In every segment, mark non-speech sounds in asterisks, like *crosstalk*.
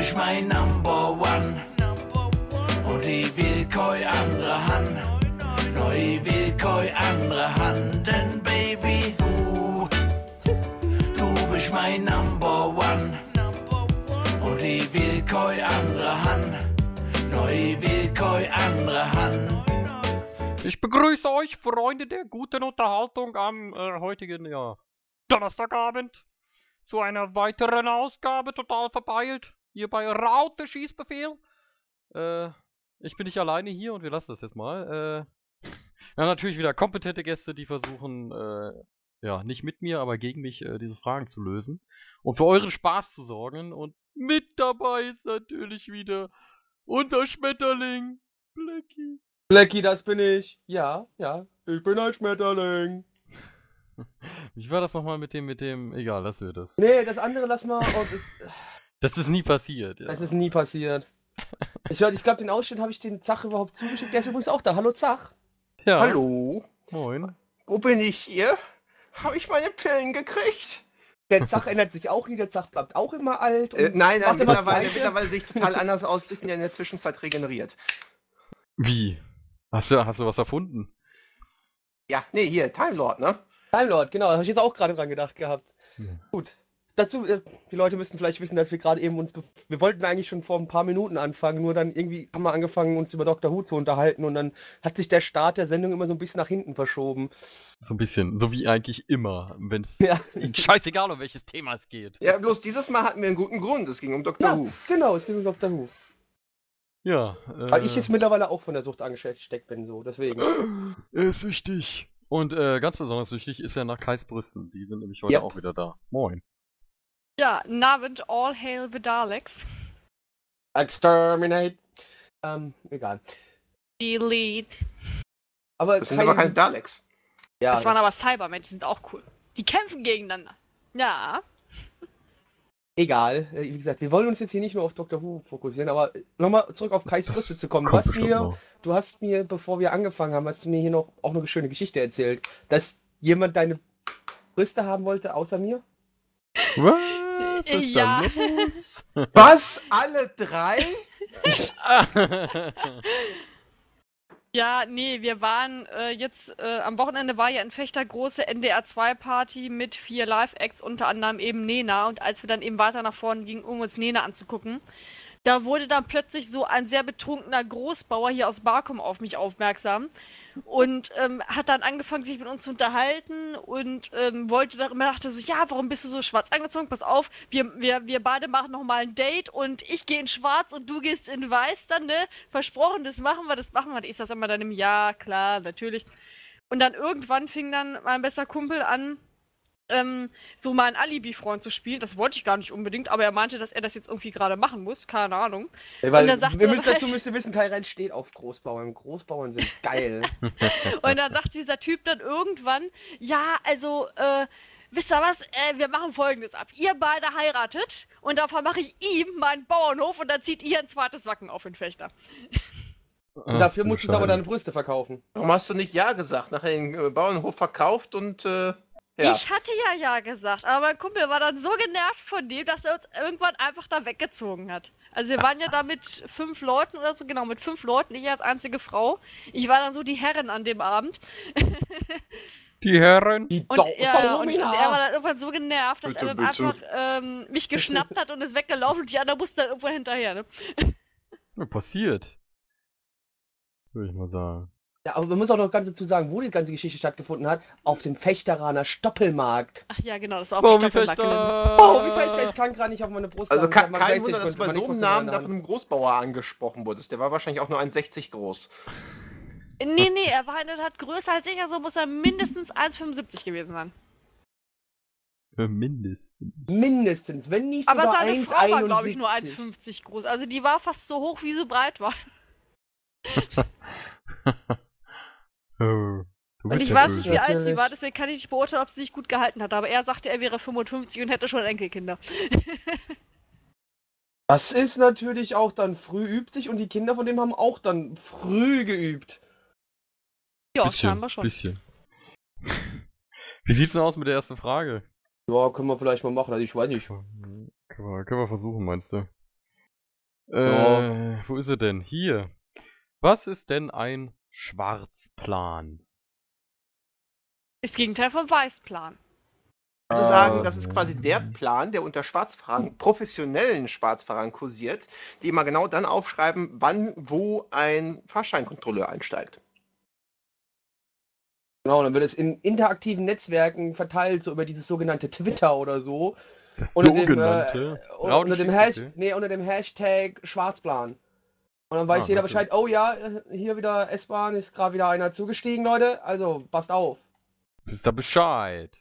bist mein Number One. Und ich will kein andere Hand. No, ich will kein andere Hand. Denn Baby, du, du bist mein Number One. Und ich will kein andere Hand. No, ich will kein andere Hand. Ich begrüße euch, Freunde der guten Unterhaltung am äh, heutigen ja, Donnerstagabend zu einer weiteren Ausgabe, total verpeilt, hier bei Raute Schießbefehl. Äh, ich bin nicht alleine hier und wir lassen das jetzt mal. Äh, wir haben natürlich wieder kompetente Gäste, die versuchen, äh, ja, nicht mit mir, aber gegen mich äh, diese Fragen zu lösen und für euren Spaß zu sorgen. Und mit dabei ist natürlich wieder unser Schmetterling, Blackie. Blackie, das bin ich. Ja, ja, ich bin ein Schmetterling. *laughs* Wie war das nochmal mit dem, mit dem, egal, lassen wir das. Nee, das andere lass mal. Oh, das, *laughs* Das ist nie passiert. Ja. das ist nie passiert. Ich, ich glaube, den Ausschnitt habe ich den Zach überhaupt zugeschickt. Der ist übrigens auch da. Hallo Zach. ja. Hallo, Moin. wo bin ich hier? Habe ich meine Pillen gekriegt? Der Zach ändert sich auch nie. Der Zach bleibt auch immer alt. und Äh, nein, macht nein mittlerweile, mittlerweile sehe ich total *laughs* anders aus. Ich bin ja in der Zwischenzeit regeneriert. Wie? Hast du, hast du was erfunden? Ja, nee, hier, Time Lord, ne? Time Lord, genau. Habe ich jetzt auch gerade dran gedacht gehabt. Ja. Gut. Dazu, äh, die Leute müssten vielleicht wissen, dass wir gerade eben uns. bef- Wir wollten eigentlich schon vor ein paar Minuten anfangen, nur dann irgendwie haben wir angefangen, uns über Dr. Who zu unterhalten und dann hat sich der Start der Sendung immer so ein bisschen nach hinten verschoben. So ein bisschen, so wie eigentlich immer, wenn es Ja, scheißegal um welches Thema es geht. Ja, bloß dieses Mal hatten wir einen guten Grund. Es ging um Dr. Ja. Who. genau, es ging um Dr. Who. Ja. Weil ich äh, jetzt mittlerweile auch von der Sucht angesteckt bin, so, deswegen. Er ist süchtig. Und äh, ganz besonders süchtig ist er nach Kais Brüsten. Die sind nämlich heute Ja. auch wieder da. Moin. Ja, Navent All Hail the Daleks. Exterminate. Ähm, egal. Delete. Aber Das sind aber keine Daleks. ja, das waren aber Cybermen, die sind auch cool. Die kämpfen gegeneinander. Ja. egal. Äh, Wie gesagt, wir wollen uns jetzt hier nicht nur auf Dr. Who fokussieren, aber nochmal zurück auf Kais Brüste zu kommen. Du Kommt hast bestimmt mir, du hast mir, bevor wir angefangen haben, hast du mir hier noch auch eine schöne Geschichte erzählt, dass jemand deine Brüste haben wollte, außer mir? Was ist Ja. da los? *laughs* Was? Alle drei? *laughs* Ja, nee, wir waren äh, jetzt, äh, am Wochenende war ja in Fechter große NDR2-Party mit vier Live-Acts, unter anderem eben Nena. Und als wir dann eben weiter nach vorne gingen, um uns Nena anzugucken, da wurde dann plötzlich so ein sehr betrunkener Großbauer hier aus Barkum auf mich aufmerksam und ähm, hat dann angefangen, sich mit uns zu unterhalten und ähm, wollte dann immer dachte so, ja, warum bist du so schwarz angezogen? Pass auf, wir, wir, wir beide machen noch mal ein Date und ich gehe in schwarz und du gehst in weiß dann, ne? Versprochen, das machen wir, das machen wir. Ich saß immer dann im Ja, klar, natürlich. Und dann irgendwann fing dann mein bester Kumpel an, ähm, so mal einen Alibi-Freund zu spielen. Das wollte ich gar nicht unbedingt, aber er meinte, dass er das jetzt irgendwie gerade machen muss. Keine Ahnung. Ja, weil dann sagt wir er müssen halt- dazu müsst ihr wissen, Kai Rein steht auf Großbauern. Großbauern sind *laughs* geil. Und dann sagt dieser Typ dann irgendwann, ja, also, äh, wisst ihr was, äh, wir machen folgendes ab. Ihr beide heiratet und davon mache ich ihm meinen Bauernhof und dann zieht ihr ein zweites Wacken auf in Fechter. Und dafür musst du aber deine Brüste verkaufen. Warum hast du nicht Ja gesagt? Nachher den äh, Bauernhof verkauft und äh, ja. Ich hatte ja ja gesagt, aber mein Kumpel war dann so genervt von dem, dass er uns irgendwann einfach da weggezogen hat. Also wir waren ja da mit fünf Leuten oder so, genau, mit fünf Leuten, ich als einzige Frau. Ich war dann so die Herrin an dem Abend. *laughs* Die Herren. Die Und, ja, und, und er war dann irgendwann so genervt, dass Bitte, er dann bitte. einfach ähm, mich geschnappt hat und ist weggelaufen und die anderen mussten dann irgendwo hinterher. Ne? Passiert. Würde ich mal sagen. Ja, aber man muss auch noch ganz dazu sagen, wo die ganze Geschichte stattgefunden hat. Auf dem Fechteraner Stoppelmarkt. Ach ja, genau, das war auf Oh, dem wie Stoppelmarkt, genau. Fechter. Oh, wie fechter, ich kann gerade nicht auf meine Brust Also sagen. kein, Wunder, nicht, dass du bei so einem Namen da von einem Großbauer angesprochen wurdest. Der war wahrscheinlich auch nur 1,60 groß. Nee, nee, er war in der Tat größer als ich, also muss er mindestens 1,75 gewesen sein. Mindestens. Mindestens, wenn nicht Aber sogar seine Frau war, glaube 1,71. ich, nur 1,50 groß. Also die war fast so hoch, wie sie breit war. *laughs* *laughs* *laughs* Oh, Und ich ja weiß nicht, wie alt sie war, deswegen kann ich nicht beurteilen, ob sie sich gut gehalten hat. Aber er sagte, er wäre 55 und hätte schon Enkelkinder. *laughs* Das ist natürlich auch dann früh übt sich und die Kinder von dem haben auch dann früh geübt. Ja, bisschen, scheinbar schon. Bisschen. *laughs* Wie sieht's denn aus mit der ersten Frage? Ja, können wir vielleicht mal machen. Also ich weiß nicht. Können wir, können wir versuchen, meinst du? Äh, wo ist er denn? Hier. Was ist denn ein Schwarzplan? Das Gegenteil vom Weißplan. Ich würde sagen, das ist quasi der Plan, der unter Schwarzfahrern, professionellen Schwarzfahrern kursiert, die immer genau dann aufschreiben, wann, wo ein Fahrscheinkontrolleur einsteigt. Genau, dann wird es in interaktiven Netzwerken verteilt, so über dieses sogenannte Twitter oder so. Das Unter dem, sogenannte. äh, unter, dem Hash Rauschengeschichte. nee, unter dem Hashtag Schwarzplan. Und dann weiß Ah, jeder. Bescheid, oh ja, äh, hier wieder S-Bahn, ist gerade wieder einer zugestiegen, Leute. Also, passt auf. Wisst ihr Bescheid?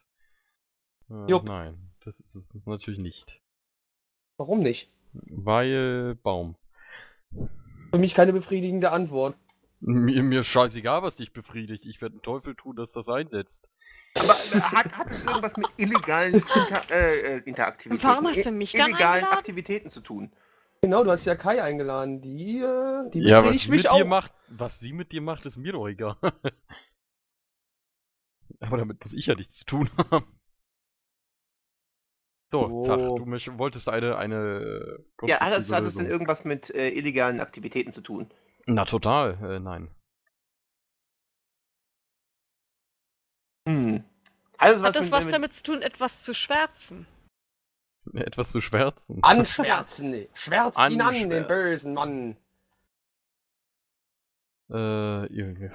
Äh, Jupp. nein, das ist es natürlich nicht. Warum nicht? Weil Baum. Für mich keine befriedigende Antwort. Mir, mir scheißegal, was dich befriedigt. Ich werde einen Teufel tun, dass das einsetzt. Aber äh, hat, hat es irgendwas mit illegalen Inter äh, äh, Interaktivitäten, warum hast du mich dann illegalen eingeladen? Aktivitäten zu tun? Genau, du hast ja Kai eingeladen. Die, äh, die Ja, was befriedigt sie mich mit auch. dir macht, was sie mit dir macht, ist mir doch egal. *laughs* Aber damit muss ich ja nichts zu tun *laughs* haben. So, Oh. Zach, du mich, wolltest eine, eine. äh, Ja, hat es, konstruktive hat es denn irgendwas mit äh, illegalen Aktivitäten zu tun? Na, total, äh, nein. Hm. Hat es Hat das mit, was mit, damit zu tun, etwas zu schwärzen? *laughs* Etwas zu schwärzen. Anschwärzen. nee. Schwärzt ihn an, den bösen Mann. Äh,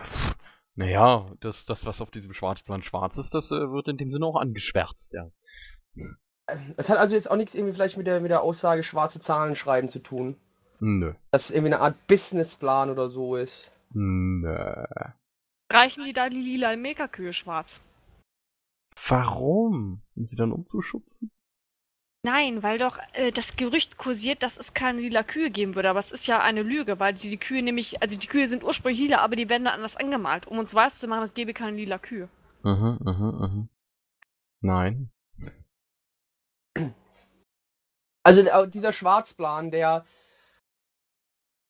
naja, *laughs* das, das, was auf diesem Schwarzplan schwarz ist, das äh, wird in dem Sinne auch angeschwärzt, ja. Es hat also jetzt auch nichts irgendwie vielleicht mit der, mit der Aussage schwarze Zahlen schreiben zu tun. Nö. Dass es irgendwie eine Art Businessplan oder so ist. Nö. Reichen die da die lila Megakühe schwarz? Warum? Um sie dann umzuschubsen? Nein, weil doch äh, das Gerücht kursiert, dass es keine lila Kühe geben würde. Aber es ist ja eine Lüge, weil die, die Kühe nämlich, also die Kühe sind ursprünglich lila, aber die werden dann anders angemalt, um uns weiß zu machen, es gäbe keine lila Kühe. Mhm, mhm, mhm. Nein. Also äh, dieser Schwarzplan, der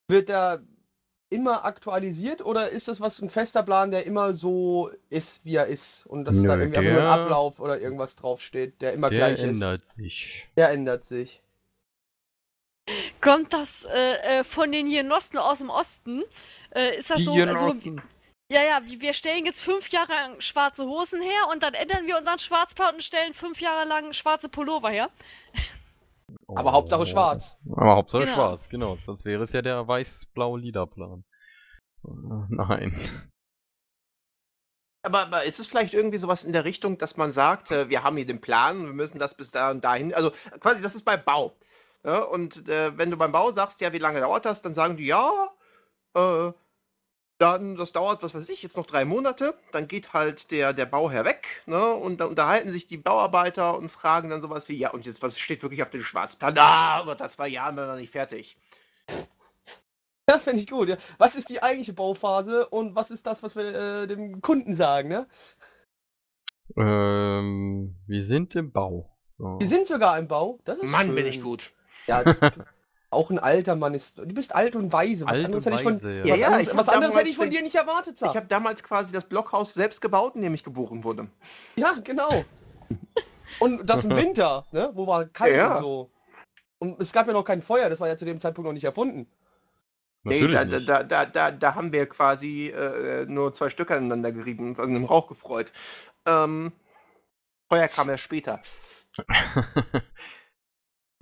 wird da immer aktualisiert oder ist das was ein fester Plan, der immer so ist, wie er ist und dass Nö, da irgendwie einfach nur ein der- Ablauf oder irgendwas draufsteht, der immer Der gleich ändert sich. ist? Der ändert sich. Kommt das äh, äh, von den Genossen aus dem Osten? Äh, ist das Die so? Also, ja, ja, wir stellen jetzt fünf Jahre lang schwarze Hosen her und dann ändern wir unseren Schwarzplan und stellen fünf Jahre lang schwarze Pullover her. Aber Hauptsache schwarz. Aber Hauptsache Genau. schwarz, genau. Sonst wäre es ja der weiß-blau-lila-Plan. Äh, *laughs* Nein. aber, aber ist es vielleicht irgendwie sowas in der Richtung, dass man sagt, äh, wir haben hier den Plan, wir müssen das bis da und dahin, also quasi, das ist bei Bau. Ja, und äh, wenn du beim Bau sagst, ja, wie lange dauert das, dann sagen die, ja, äh, dann, das dauert, was weiß ich, jetzt noch drei Monate, dann geht halt der, der Bauherr weg, ne, und dann unterhalten sich die Bauarbeiter und fragen dann sowas wie, ja, und jetzt, was steht wirklich auf dem Schwarzplan? Ah, aber das zwei Jahren wir noch nicht fertig. *laughs* Ja, finde ich gut. Ja. Was ist die eigentliche Bauphase und was ist das, was wir äh, dem Kunden sagen, ne? Ähm, wir sind im Bau. So. Wir sind sogar im Bau. Das ist Mann, schön. bin ich gut. Ja, *laughs* auch ein alter Mann ist. Du bist alt und weise. Was Alt anderes und hätte ich von, weise, ja. was Ja, ja, anderes, was anderes hätte ich von dir nicht erwartet, Zach. Ich habe damals quasi das Blockhaus selbst gebaut, in dem ich geboren wurde. Ja, genau. Und das im *laughs* Winter, ne? Wo war kalt Ja. und so. Und es gab ja noch kein Feuer, das war ja zu dem Zeitpunkt noch nicht erfunden. Nee, Natürlich da, da, nicht. da, da, da, da haben wir quasi äh, nur zwei Stück aneinander gerieben und an dem Rauch gefreut. Ähm, Feuer kam erst später. *laughs*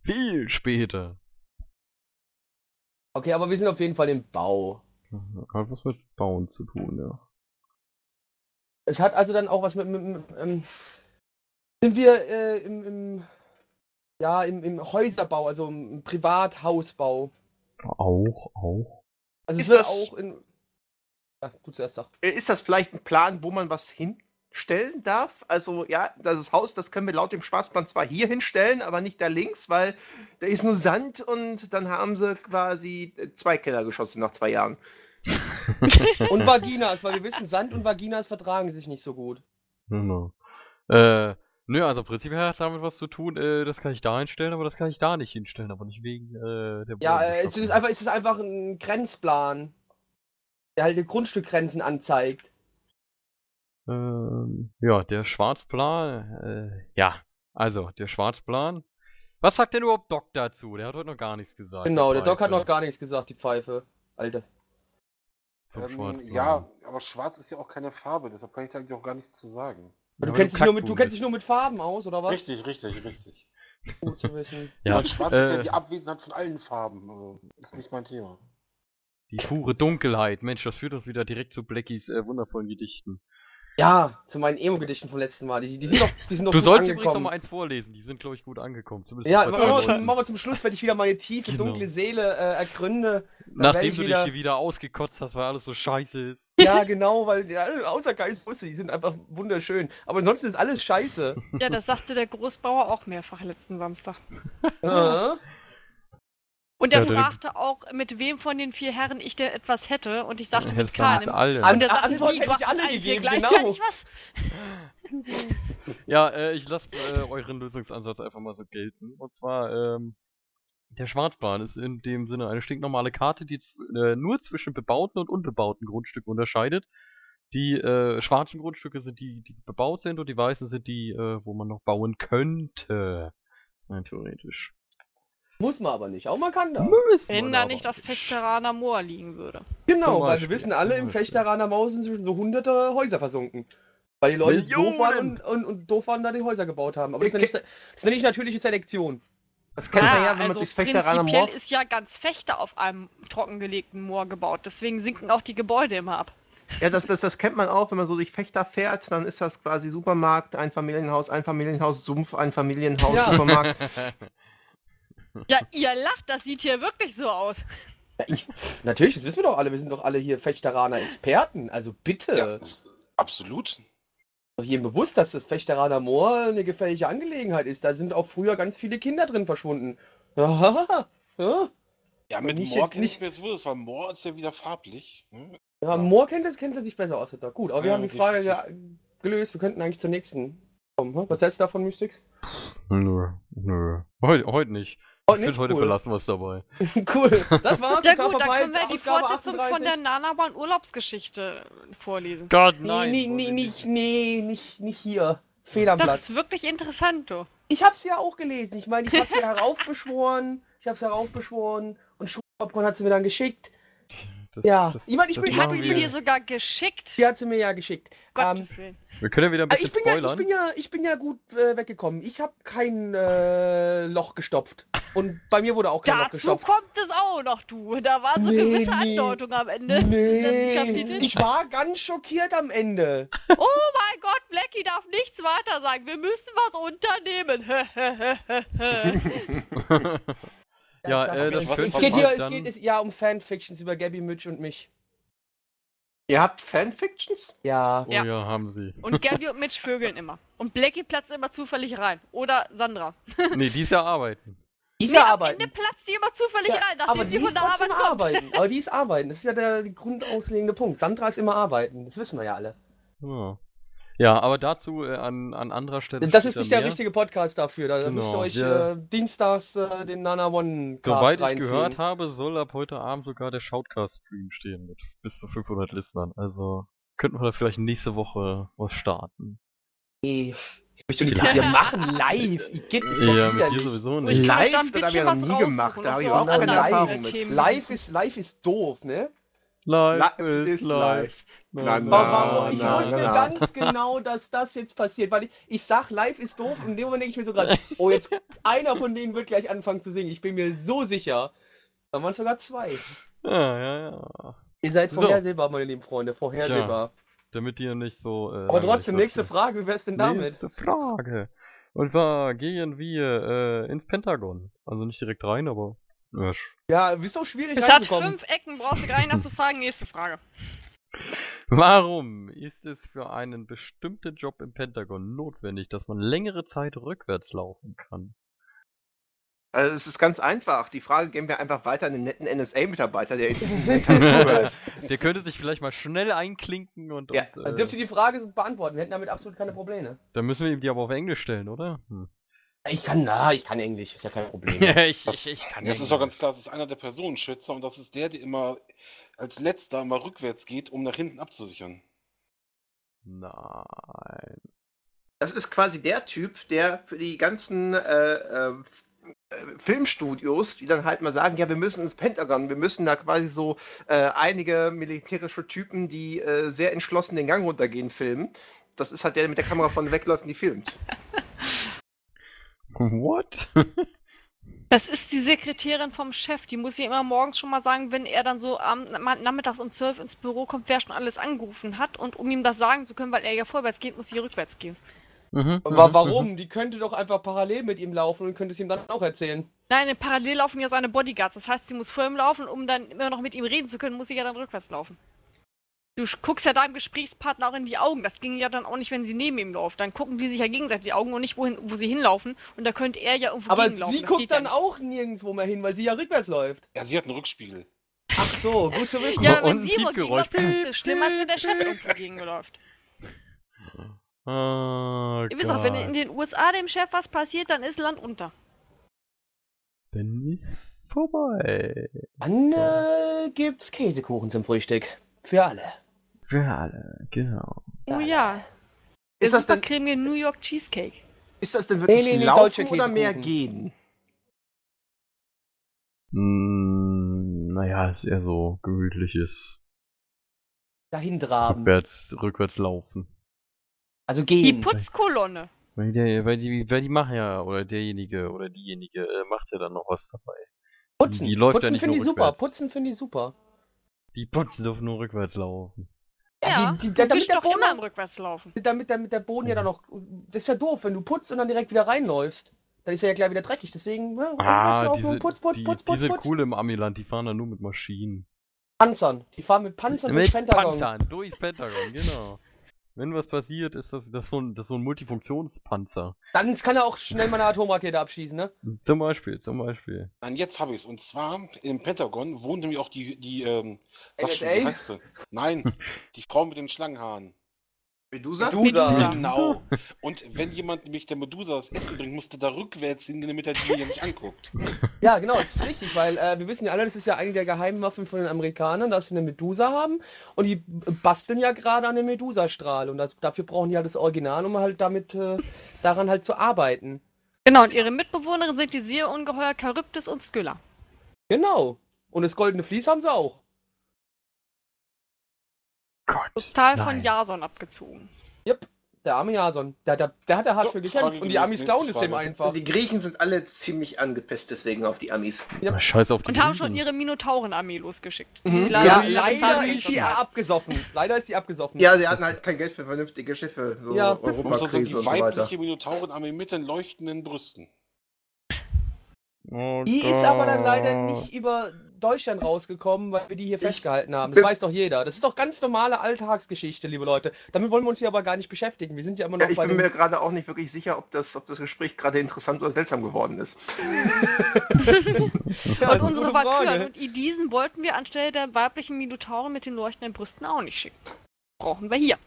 Viel später. Okay, aber wir sind auf jeden Fall im Bau. Hat was mit Bauen zu tun, ja. Es hat also dann auch was mit. mit, mit ähm, sind wir äh, im, im, ja, im, im Häuserbau, also im Privathausbau. Auch, auch. Also es Ist wird das- auch in. Ja, du zuerst sag. Äh, Ist das vielleicht ein Plan, wo man was hinstellen darf? Also, ja, das Haus, das können wir laut dem Spaßplan zwar hier hinstellen, aber nicht da links, weil da ist nur Sand und dann haben sie quasi äh, zwei Keller geschossen nach zwei Jahren. *laughs* Und Vaginas, weil wir wissen, Sand und Vaginas vertragen sich nicht so gut. Genau. Äh, nö, also prinzipiell hat es damit was zu tun, äh, das kann ich da hinstellen, aber das kann ich da nicht hinstellen, aber nicht wegen äh, der Ja, äh, es ist einfach, es ist einfach ein Grenzplan, der halt die Grundstückgrenzen anzeigt. Ähm, ja, der Schwarzplan, äh, ja, also der Schwarzplan Was sagt denn überhaupt Doc dazu? Der hat heute noch gar nichts gesagt. Genau, der Doc hat noch gar nichts gesagt, die Pfeife. Alter. Ähm, ja, aber schwarz ist ja auch keine Farbe, deshalb kann ich da eigentlich auch gar nichts zu sagen. Du, Aber kennst dich nur mit, du kennst dich nur mit Farben aus, oder was? Richtig, richtig, richtig. Gut zu wissen. *laughs* Ja, Weil schwarz ist ja äh, die Abwesenheit von allen Farben. Also, ist nicht mein Thema. Die pure Dunkelheit. Mensch, das führt uns wieder direkt zu Blackies äh, wundervollen Gedichten. Ja, zu meinen Emo-Gedichten vom letzten Mal. Die, die sind doch, die sind doch Du gut sollst übrigens noch angekommen. mal eins vorlesen. Die sind, glaube ich, gut angekommen. Zumindest Ja, machen wir, zum, machen wir zum Schluss, wenn ich wieder meine tiefe, Genau. dunkle Seele äh, ergründe. Nachdem ich du wieder- dich hier wieder ausgekotzt hast, weil alles so scheiße ist. Ja, genau, weil ja, außer Geistbusse, die sind einfach wunderschön. Aber ansonsten ist alles scheiße. Ja, das sagte der Großbauer auch mehrfach letzten Samstag. *laughs* äh, Und er Ja, der- fragte auch, mit wem von den vier Herren ich denn etwas hätte. Und ich sagte, mit keinem. allen. An- Und er sagte, Antwort wie, hätte du hast ich alle gegeben, genau. was? Ja, äh, ich lasse äh, euren Lösungsansatz einfach mal so gelten. Und zwar, ähm, der Schwarzplan ist in dem Sinne eine stinknormale Karte, die äh, nur zwischen bebauten und unbebauten Grundstücken unterscheidet. Die äh, schwarzen Grundstücke sind die, die bebaut sind und die weißen sind die, äh, wo man noch bauen könnte. Rein theoretisch. Muss man aber nicht. Auch man kann da. Müssen Wenn da nicht das Fechteraner Moor liegen würde. Genau, weil wir wissen alle, im. Fechteraner Mausen sind so hunderte Häuser versunken. Weil die Leute doof waren Millionen! und, und, und doof waren, da die Häuser gebaut haben. Aber das ist, ja Ich- nicht, das ist ja nicht natürliche Selektion. Das kennt man ja, wenn man also durchs Fechteraner prinzipiell Moor. ist ja ganz Fechter auf einem trockengelegten Moor gebaut. Deswegen sinken auch die Gebäude immer ab. Ja, das, das, das kennt man auch, wenn man so durch Fechter fährt, dann ist das quasi Supermarkt, ein Familienhaus, ein Familienhaus, Sumpf, ein Familienhaus, Ja. Supermarkt. *laughs* Ja, ihr lacht, das sieht hier wirklich so aus. Natürlich, das wissen wir doch alle. Wir sind doch alle hier Fechteraner Experten. Also bitte. Ja, absolut. Doch jedem bewusst, dass das Fechteraner Moor eine gefährliche Angelegenheit ist. Da sind auch früher ganz viele Kinder drin verschwunden. Ja, ja. Ja, mit nicht Moor ich nicht- mir jetzt wohl, das war Moor ist ja wieder farblich. Ne? ja Moor kennt, es, kennt er sich besser aus. Gut, aber wir Ja, haben die Frage richtig. ge gelöst. Wir könnten eigentlich zur nächsten kommen. hm? Was hältst du davon, Mystics? nö, nö. Heute, heute nicht. Heute Ich finde, heute cool. belassen wir es dabei. *laughs* cool. Das war's. Ja total gut, dann vorbei. können wir die Ausgabe Fortsetzung 38. von der Nanabahn Urlaubsgeschichte vorlesen. Gott, Nee, nein. nee, nee, nicht, nee, nicht, nicht hier. Fehl am Das Platz. ist wirklich interessant, du. Ich hab's ja auch gelesen. Ich meine, ich hab's ja *laughs* heraufbeschworen. Ich hab's heraufbeschworen. Und Schubpopcorn hat sie mir dann geschickt. Das- Ja. das- Ich meine, ich hat machen sie dir sogar geschickt. Die hat sie mir ja geschickt. Ähm. Wir können ja wieder ein Ah, bisschen ich, bin ja, ich, spoilern. bin ja, ich bin ja gut äh, weggekommen. Ich habe kein äh, Loch gestopft. Und bei mir wurde auch kein Loch Dazu gestopft. kommt es auch noch, du. Da waren so Nee, gewisse nee. Andeutungen am Ende. Nee, ich war ganz schockiert am Ende. Oh mein Gott, Blackie darf nichts weiter sagen. Wir müssen was unternehmen. *laughs* *laughs* ja, äh, ich. das was es geht hier es geht es, ja um Fanfictions über Gabby, Mitch und mich. Ihr habt Fanfictions? Ja. Oh Ja. ja. haben sie. *laughs* Und Gabby und Mitch vögeln immer. Und Blackie platzt immer zufällig rein. Oder Sandra. *laughs* Nee, die ist ja arbeiten. Die ist Nee, ja am arbeiten. Ende platzt die immer zufällig Ja, rein, aber nachdem die sie von ist der trotzdem Arbeit kommt. arbeiten. *laughs* Aber die ist arbeiten. Das ist ja der grundauslegende Punkt. Sandra ist immer arbeiten. Das wissen wir ja alle. Ja, ja aber dazu äh, an, an anderer Stelle. Das ist nicht der mehr. richtige Podcast dafür. Da Genau, müsst ihr euch wir- äh, dienstags äh, den Nana One Cast Soweit ich reinziehen. gehört habe, soll ab heute Abend sogar der Shoutcast-Stream stehen mit bis zu 500 Listenern. Also könnten wir da vielleicht nächste Woche was starten. Nee. Ich möchte nichts mit dir machen, live. Ich geht nicht. Ja, doch mit dir widerlich. sowieso Ich nicht. euch Live? da Das hab ich bisschen ja was noch nie gemacht. Da und hab ich so aus keine Erfahrung mit. Live ist, live ist doof, ne? Live Li- ist live. Na, Na? Ich na, wusste na. ganz genau, dass das jetzt passiert, weil ich, ich sag, live ist doof und in dem Moment denke ich mir so gerade, oh, jetzt *laughs* einer von denen wird gleich anfangen zu singen. Ich bin mir so sicher. Da waren es sogar zwei. Ja, ja, ja. Ihr seid So. vorhersehbar, meine lieben Freunde, vorhersehbar. Damit ihr nicht so. Äh, Aber trotzdem, nächste Frage, wie wär's denn damit? Nächste Frage. Und zwar gehen wir äh, ins Pentagon. Also nicht direkt rein, aber. Ja, Ja, ist doch schwierig Es hat fünf Ecken, brauchst du gar nicht nachzufragen. Nächste Frage. Warum ist es für einen bestimmten Job im Pentagon notwendig, dass man längere Zeit rückwärts laufen kann? Also es ist ganz einfach. Die Frage geben wir einfach weiter an den netten NSA-Mitarbeiter, der jetzt *laughs* zuhört. Der könnte sich vielleicht mal schnell einklinken und Ja, uns, Dann äh, dürft ihr die Frage beantworten. Wir hätten damit absolut keine Probleme. dann müssen wir ihm die aber auf Englisch stellen, oder? Hm. Ich kann, na, ich kann Englisch, ist ja kein Problem. *laughs* ich, Das, ich, ich kann das ist doch ganz klar, das ist einer der Personenschützer und das ist der, der immer als letzter immer rückwärts geht, um nach hinten abzusichern. Nein. Das ist quasi der Typ, der für die ganzen äh, äh, Filmstudios, die dann halt mal sagen, ja, wir müssen ins Pentagon, wir müssen da quasi so äh, einige militärische Typen, die äh, sehr entschlossen den Gang runtergehen, filmen. Das ist halt der, der mit der Kamera von wegläuft und die filmt. *laughs* What? *laughs* Das ist die Sekretärin vom Chef. Die muss ja immer morgens schon mal sagen, wenn er dann so am nachmittags um 12 ins Büro kommt, wer schon alles angerufen hat. Und um ihm das sagen zu können, weil er ja vorwärts geht, muss sie rückwärts gehen. Mhm, mhm, Warum? Die könnte doch einfach parallel mit ihm laufen und könnte es ihm dann auch erzählen. Nein, parallel laufen ja seine Bodyguards. Das heißt, sie muss vor ihm laufen, um dann immer noch mit ihm reden zu können, muss sie ja dann rückwärts laufen. Du guckst ja deinem Gesprächspartner auch in die Augen. Das ging ja dann auch nicht, wenn sie neben ihm läuft. Dann gucken die sich ja gegenseitig die Augen und nicht, wohin, wo sie hinlaufen. Und da könnte er ja irgendwo Aber sie Das guckt ja dann nicht. auch nirgendwo mehr hin, weil sie ja rückwärts läuft. Ja, sie hat einen Rückspiegel. Ach so, gut zu wissen. Ja, Und wenn sie gegenläuft, ist es schlimmer, als wenn der Chef irgendwo *laughs* gegenläuft. Oh, Ihr wisst auch, wenn in den USA dem Chef was passiert, dann ist Land unter. Dann ist vorbei. Dann äh, gibt's Käsekuchen zum Frühstück. Für alle. Für alle, genau. Oh ja. Ist das, denn, cremige New York Cheesecake. ist das denn wirklich Nee, nee, nee, Laufen oder mehr. Gehen? Mm, naja, ist eher so gemütliches Dahin traben. rückwärts, rückwärts laufen. Also Die gehen. Putzkolonne. Weil, der, weil, die, weil die machen ja, oder derjenige oder diejenige äh, macht ja dann noch was dabei. Putzen. die läuft ja Putzen nicht finde ich super. Putzen finde ich super. Die putzen dürfen nur rückwärts laufen. Ja, die- die- damit der doch Boden- im Rückwärtslaufen. Damit, damit der Boden ja dann noch. Das ist ja doof, wenn du putzt und dann direkt wieder reinläufst. Dann ist er ja gleich wieder dreckig. Deswegen, ja, Ah, Rückwärtslaufen, diese, putz, putz, die, putz, die putz, sind putz. cool im Amiland, die fahren dann nur mit Maschinen. Panzern. Die fahren mit Panzern durchs mit Pentagon. Panzern, durchs Pentagon, genau. Wenn was passiert, ist das, das, so, ein, das so ein Multifunktionspanzer. Dann kann er auch schnell mal eine Atomrakete abschießen, ne? Zum Beispiel, zum Beispiel. Nein, jetzt habe ich es. Und zwar im Pentagon wohnt nämlich auch die, die ähm, sag schon, wie heißt sie? Nein, *laughs* die Frau mit den Schlangenhaaren. Medusa? Medusa. Medusa. Genau. *laughs* Und wenn jemand nämlich der Medusa das Essen bringt, musste da rückwärts hingehen, damit er die ja nicht anguckt. Ja, genau, das ist richtig, weil äh, wir wissen ja alle, das ist ja eine der Geheimwaffen von den Amerikanern, dass sie eine Medusa haben und die basteln ja gerade an dem Medusa-Strahl und das, dafür brauchen die halt das Original, um halt damit äh, daran halt zu arbeiten. Genau, und ihre Mitbewohnerin sind die Seeungeheuer Charybdis und Skylla. Genau. Und das goldene Vlies haben sie auch. Gott. Total von Nein. Jason abgezogen. Der arme Jason, der, der, der hat da hart So, für gekämpft und die Amis klauen es dem einfach. Die Griechen sind alle ziemlich angepisst deswegen auf die Amis. Ja. Scheiß auf die Und haben Griechen. schon ihre Minotauren-Armee losgeschickt. Mhm. Ja, leider ist die abgesoffen. Leider ist die abgesoffen. Ja, sie hatten halt kein Geld für vernünftige Schiffe. So Ja. Und so sind die und so weibliche Minotaurenarmee mit den leuchtenden Brüsten. Oh Die ist aber dann leider nicht über Deutschland rausgekommen, weil wir die hier Ich festgehalten haben. Das bin- weiß doch jeder. Das ist doch ganz normale Alltagsgeschichte, liebe Leute. Damit wollen wir uns hier aber gar nicht beschäftigen. Wir sind ja immer noch Ja, ich bei bin dem mir gerade auch nicht wirklich sicher, ob das, ob das Gespräch gerade interessant oder seltsam geworden ist. *laughs* Ja, Und ist eine unsere Valkyren und Idisen wollten wir anstelle der weiblichen Minotauren mit den leuchtenden Brüsten auch nicht schicken. Brauchen wir hier.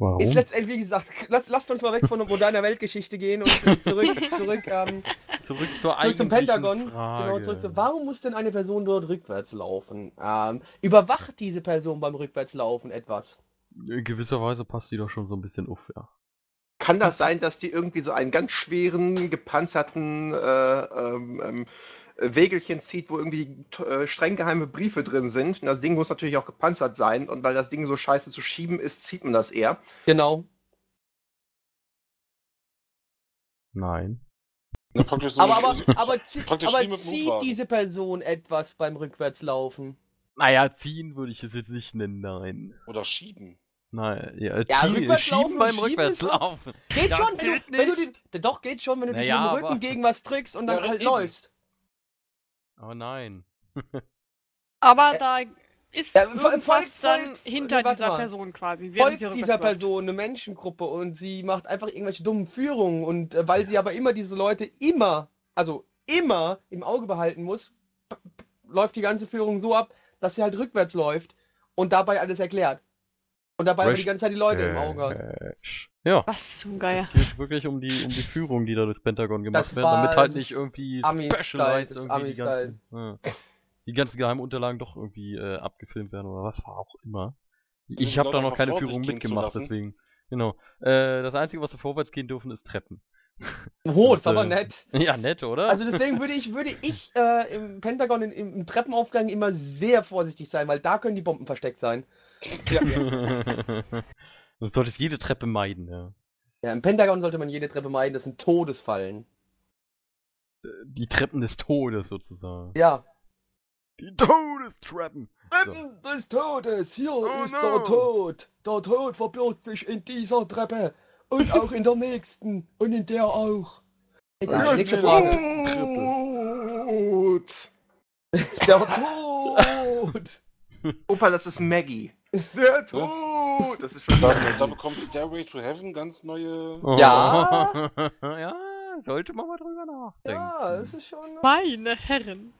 Warum? Ist letztendlich, wie gesagt, lass, lasst uns mal weg von moderner Weltgeschichte gehen und *laughs* zurück, zurück, ähm, zurück zur zurück zum Pentagon. Frage. Genau, zurück zu, warum muss denn eine Person dort rückwärts laufen? Ähm, überwacht diese Person beim Rückwärtslaufen etwas? In gewisser Weise passt die doch schon so ein bisschen auf, ja. Kann das sein, dass die irgendwie so einen ganz schweren, gepanzerten äh, ähm, ähm, Wägelchen zieht, wo irgendwie äh, streng geheime Briefe drin sind? Und das Ding muss natürlich auch gepanzert sein. Und weil das Ding so scheiße zu schieben ist, zieht man das eher. Genau. Nein. Ja, praktisch so Aber, aber, aber, zie Praktisch aber zieht diese Person etwas beim Rückwärtslaufen? Naja, ziehen würde ich es jetzt nicht nennen, nein. Oder schieben. Nein, ja, Ja, ziehen, Rückwärtslaufen beim Rückwärtslaufen. Geht Ja, schon, wenn du, wenn du die, doch geht schon, wenn du dich Naja, mit dem Rücken aber- gegen was drückst und dann Ja, halt eben. läufst. *laughs* Aber nein. Aber Äh, da ist ja, fol- irgendwas folgt- dann folgt- hinter warte dieser mal. Person quasi. Folgt dieser. Person eine Menschengruppe und sie macht einfach irgendwelche dummen Führungen und äh, weil sie aber immer diese Leute immer, also immer im Auge behalten muss, läuft die ganze Führung so ab, dass sie halt rückwärts läuft und dabei alles erklärt. Und dabei aber die ganze Zeit die Leute im Auge hat. Äh, Ja. Was zum Geier. Es geht wirklich um die, um die Führung, die da durchs Pentagon gemacht Das wird, damit halt nicht irgendwie Specialized irgendwie die Ami-Style. ganzen, ja, die ganzen geheimen Unterlagen doch irgendwie äh, abgefilmt werden oder was auch immer. die Ich habe da noch keine Führung mitgemacht, deswegen. Genau. Äh, das Einzige, was wir vorwärts gehen dürfen, ist Treppen. *laughs* Oh, das ist aber äh, nett. *laughs* Ja, nett, oder? Also deswegen würde ich, würde ich *laughs* äh, im Pentagon in, im Treppenaufgang immer sehr vorsichtig sein, weil da können die Bomben versteckt sein. du solltest jede Treppe meiden, ja. Ja, im Pentagon sollte man jede Treppe meiden, das sind Todesfallen. Die Treppen des Todes sozusagen. Ja. Die Todestreppen! So. Treppen des Todes, hier Oh ist no. der Tod. Der Tod verbirgt sich in dieser Treppe. Und auch in der nächsten. Und in der auch. Egal, nächste Frage. Gut. *laughs* Der Tod. Opa, das ist Maggie. Der Tod. Das ist schon Da, da bekommt Stairway to Heaven ganz neue. Oh. Ja. *laughs* ja, sollte man mal drüber nachdenken. Ja, das ist schon. Meine Herren.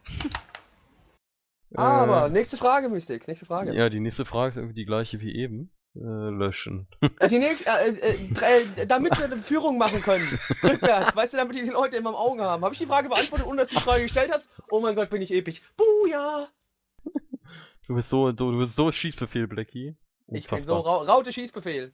Aber, nächste Frage, Mystics, nächste Frage. Ja, die nächste Frage ist irgendwie die gleiche wie eben. Äh, löschen. Äh, Die nächste, *laughs* äh, äh, drei- damit sie eine Führung machen können. *laughs* Rückwärts, weißt du, damit die Leute immer im Auge haben. Habe ich die Frage beantwortet, ohne dass du die Frage gestellt hast? Oh mein Gott, bin ich episch. Buja! Du bist so, so, du bist so Schießbefehl, Blackie. Ich bin so. Ra Raute Schießbefehl.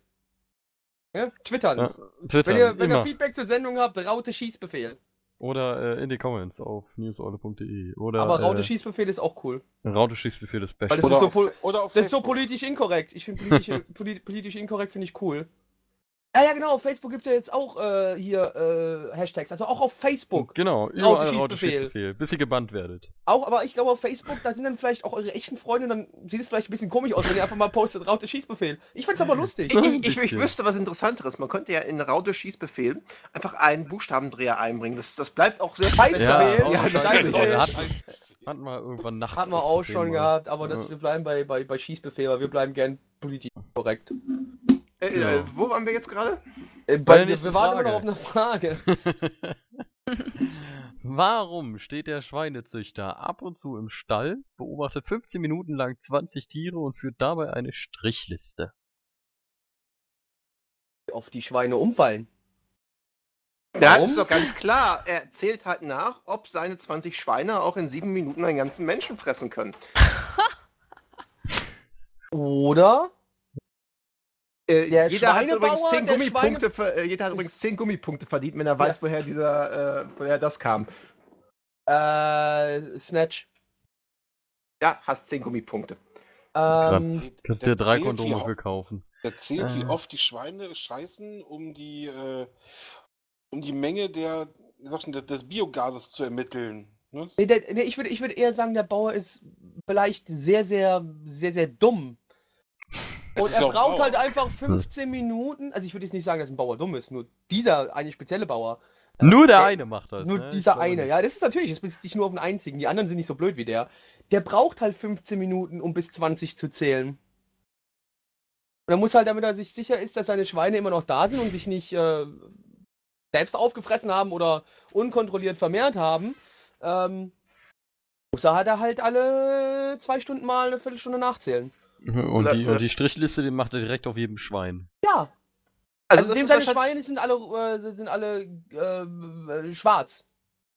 Ja, twittern. Ja, Twitter, wenn ihr, wenn ihr. Feedback zur Sendung habt, Raute Schießbefehl. Oder äh, in die Comments auf newsorle.de. Oder Aber Raute äh, Schießbefehl ist auch cool. Raute Schießbefehl ist Weil Special. das Oder, ist so auf, pol- oder auf Das ist so politisch inkorrekt. Ich finde politisch, *laughs* polit, politisch inkorrekt finde ich cool. Ja, ja, genau. Auf Facebook gibt es ja jetzt auch äh, hier äh, Hashtags. Also auch auf Facebook. Genau, überall Raute Schießbefehl. Schießbefehl, bis ihr gebannt werdet. Auch, aber ich glaube auf Facebook, da sind dann vielleicht auch eure echten Freunde, dann sieht es vielleicht ein bisschen komisch aus, wenn ihr einfach mal postet, Raute Schießbefehl. Ich find's aber lustig. Ich, ich, ich, ich wüsste was Interessanteres. Man könnte ja in Raute Schießbefehl einfach einen Buchstabendreher einbringen. Das, das bleibt auch sehr Scheißbefehl. Ja, Ja, ja, hatten, hatten wir irgendwann Nacht. Hat man auch schon gehabt, aber das, wir bleiben bei, bei, bei Schießbefehl, weil wir bleiben gern politisch korrekt. Äh, Ja. äh, wo waren wir jetzt gerade? Äh, Bei wir, wir waren immer Frage. noch auf einer Frage. *laughs* Warum steht der Schweinezüchter ab und zu im Stall, beobachtet 15 Minuten lang 20 Tiere und führt dabei eine Strichliste? Auf die Schweine umfallen. Da Warum? ist doch ganz klar. Er zählt halt nach, ob seine 20 Schweine auch in sieben Minuten einen ganzen Menschen fressen können. *laughs* Oder? Äh, Der jeder, hat übrigens Schweinebauer, 10 der Gummipunkte ver- äh, jeder hat übrigens 10 Gummipunkte verdient, wenn er weiß, woher dieser, äh, woher das kam. Äh, Snatch. Ja, hast 10 Gummipunkte. Ähm, Kannst dir drei Kondome wie für oft- kaufen. Er zählt, wie Äh. oft die Schweine scheißen, um die, äh, um die Menge der, wie man, des, des Biogases zu ermitteln. Ne? nee, der, nee, ich würde ich würd eher sagen, der Bauer ist vielleicht sehr, sehr, sehr, sehr dumm. Und er auch braucht Bauer. halt einfach 15 Minuten. Also ich würde jetzt nicht sagen, dass ein Bauer dumm ist, nur dieser eine spezielle Bauer. Äh, Nur der der- eine macht das. Nur ne? dieser eine, nicht. ja, das ist natürlich, das bezieht sich nur auf den einzigen. Die anderen sind nicht so blöd wie der. Der braucht halt 15 Minuten, um bis 20 zu zählen. Und er muss halt, damit er sich sicher ist, dass seine Schweine immer noch da sind und sich nicht äh, selbst aufgefressen haben oder unkontrolliert vermehrt haben, ähm, muss er halt, halt alle zwei Stunden mal eine Viertelstunde nachzählen. Und die, und die Strichliste, die macht er direkt auf jedem Schwein. Ja, Also, also, das dem ist seine Schweine sind alle, äh, sind alle äh, schwarz.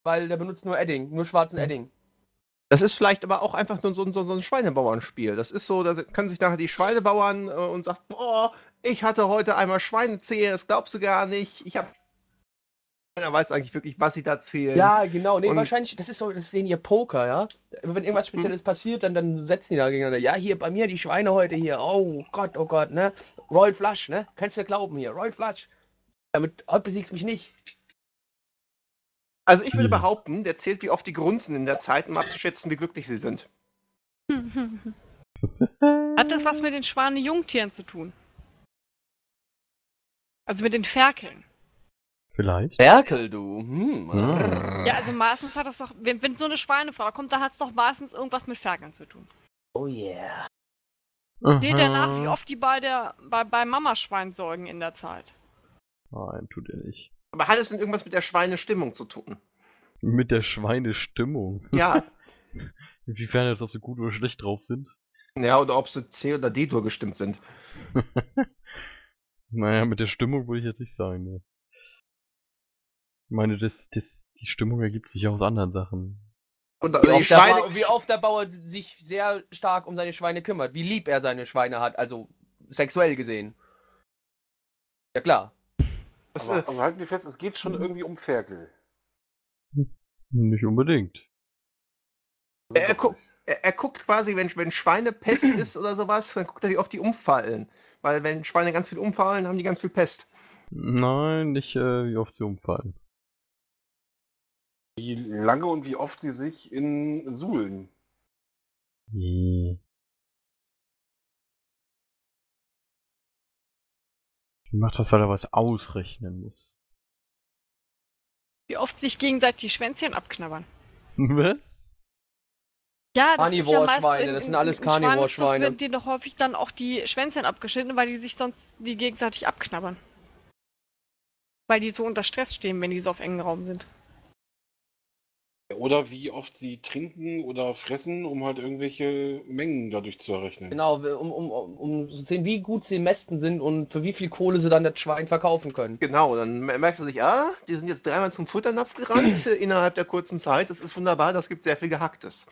Weil der benutzt nur Edding, nur schwarzen Edding. Das ist vielleicht aber auch einfach nur so, ein- so, so ein Schweinebauernspiel. Das ist so, da können sich nachher die Schweinebauern äh, und sagt, boah, ich hatte heute einmal Schweine zählen, das glaubst du gar nicht. Ich habe Keiner weiß eigentlich wirklich, was sie da zählen. Ja, genau. Nee, Und- wahrscheinlich, das ist so, das ist denen ihr Poker, ja. Wenn irgendwas Spezielles passiert, dann, dann setzen die da gegeneinander. Ja, hier bei mir die Schweine heute hier. Oh Gott, oh Gott, ne? Royal Flush, ne? Kannst du ja glauben hier. Royal Flush. Damit heute besiegst du mich nicht. Also ich würde Hm. behaupten, der zählt, wie oft die grunzen in der Zeit, um abzuschätzen, wie glücklich sie sind. *laughs* Hat das was mit den Schwane-Jungtieren zu tun? Also mit den Ferkeln. Vielleicht. Ferkel, du. Hm. Ah. Ja, also meistens hat das doch, wenn, wenn so eine Schweinefrau kommt, da hat es doch meistens irgendwas mit Ferkeln zu tun. Oh yeah. Seht ihr nach, wie oft die bei der bei, bei Mamaschwein säugen in der Zeit? Nein, tut er nicht. Aber hat es denn irgendwas mit der Schweinestimmung zu tun? Mit der Schweinestimmung. Ja. *laughs* Inwiefern jetzt, ob sie gut oder schlecht drauf sind. ja, oder ob sie C- oder D-Dur gestimmt sind. *laughs* Naja, mit der Stimmung würde ich jetzt nicht sagen. Ne. Ich meine, das, das, die Stimmung ergibt sich aus anderen Sachen. Und Wie also oft, der Schweine, Bauer, wie oft der Bauer sich sehr stark um seine Schweine kümmert. Wie lieb er seine Schweine hat. Also sexuell gesehen. Ja klar. Das, Aber, also halten wir fest, es geht schon irgendwie um Ferkel. Nicht unbedingt. Also er, guckt, nicht. er, er guckt quasi, wenn, wenn Schweinepest *clears throat* ist oder sowas, dann guckt er, wie oft die umfallen. Weil wenn Schweine ganz viel umfallen, haben die ganz viel Pest. Nein, nicht äh, wie oft sie umfallen. Wie lange und wie oft sie sich in Suhlen. Nee. Ich mach das, weil er was ausrechnen muss. Wie oft sich gegenseitig die Schwänzchen abknabbern. *laughs* Was? Ja, das ist ja meist Carnivore-Schweine, in- das sind in- alles Carnivore-Schweine. werden denen doch häufig dann auch die Schwänzchen abgeschnitten, weil die sich sonst die gegenseitig abknabbern. Weil die so unter Stress stehen, wenn die so auf engen Raum sind. Oder wie oft sie trinken oder fressen, um halt irgendwelche Mengen dadurch zu errechnen. Genau, um, um, um, zu sehen, wie gut sie im Mästen sind und für wie viel Kohle sie dann das Schwein verkaufen können. Genau, dann mer- merkst du sich, ah, die sind jetzt dreimal zum Futternapf gerannt *clears throat* innerhalb der kurzen Zeit. Das ist wunderbar, das gibt sehr viel Gehacktes.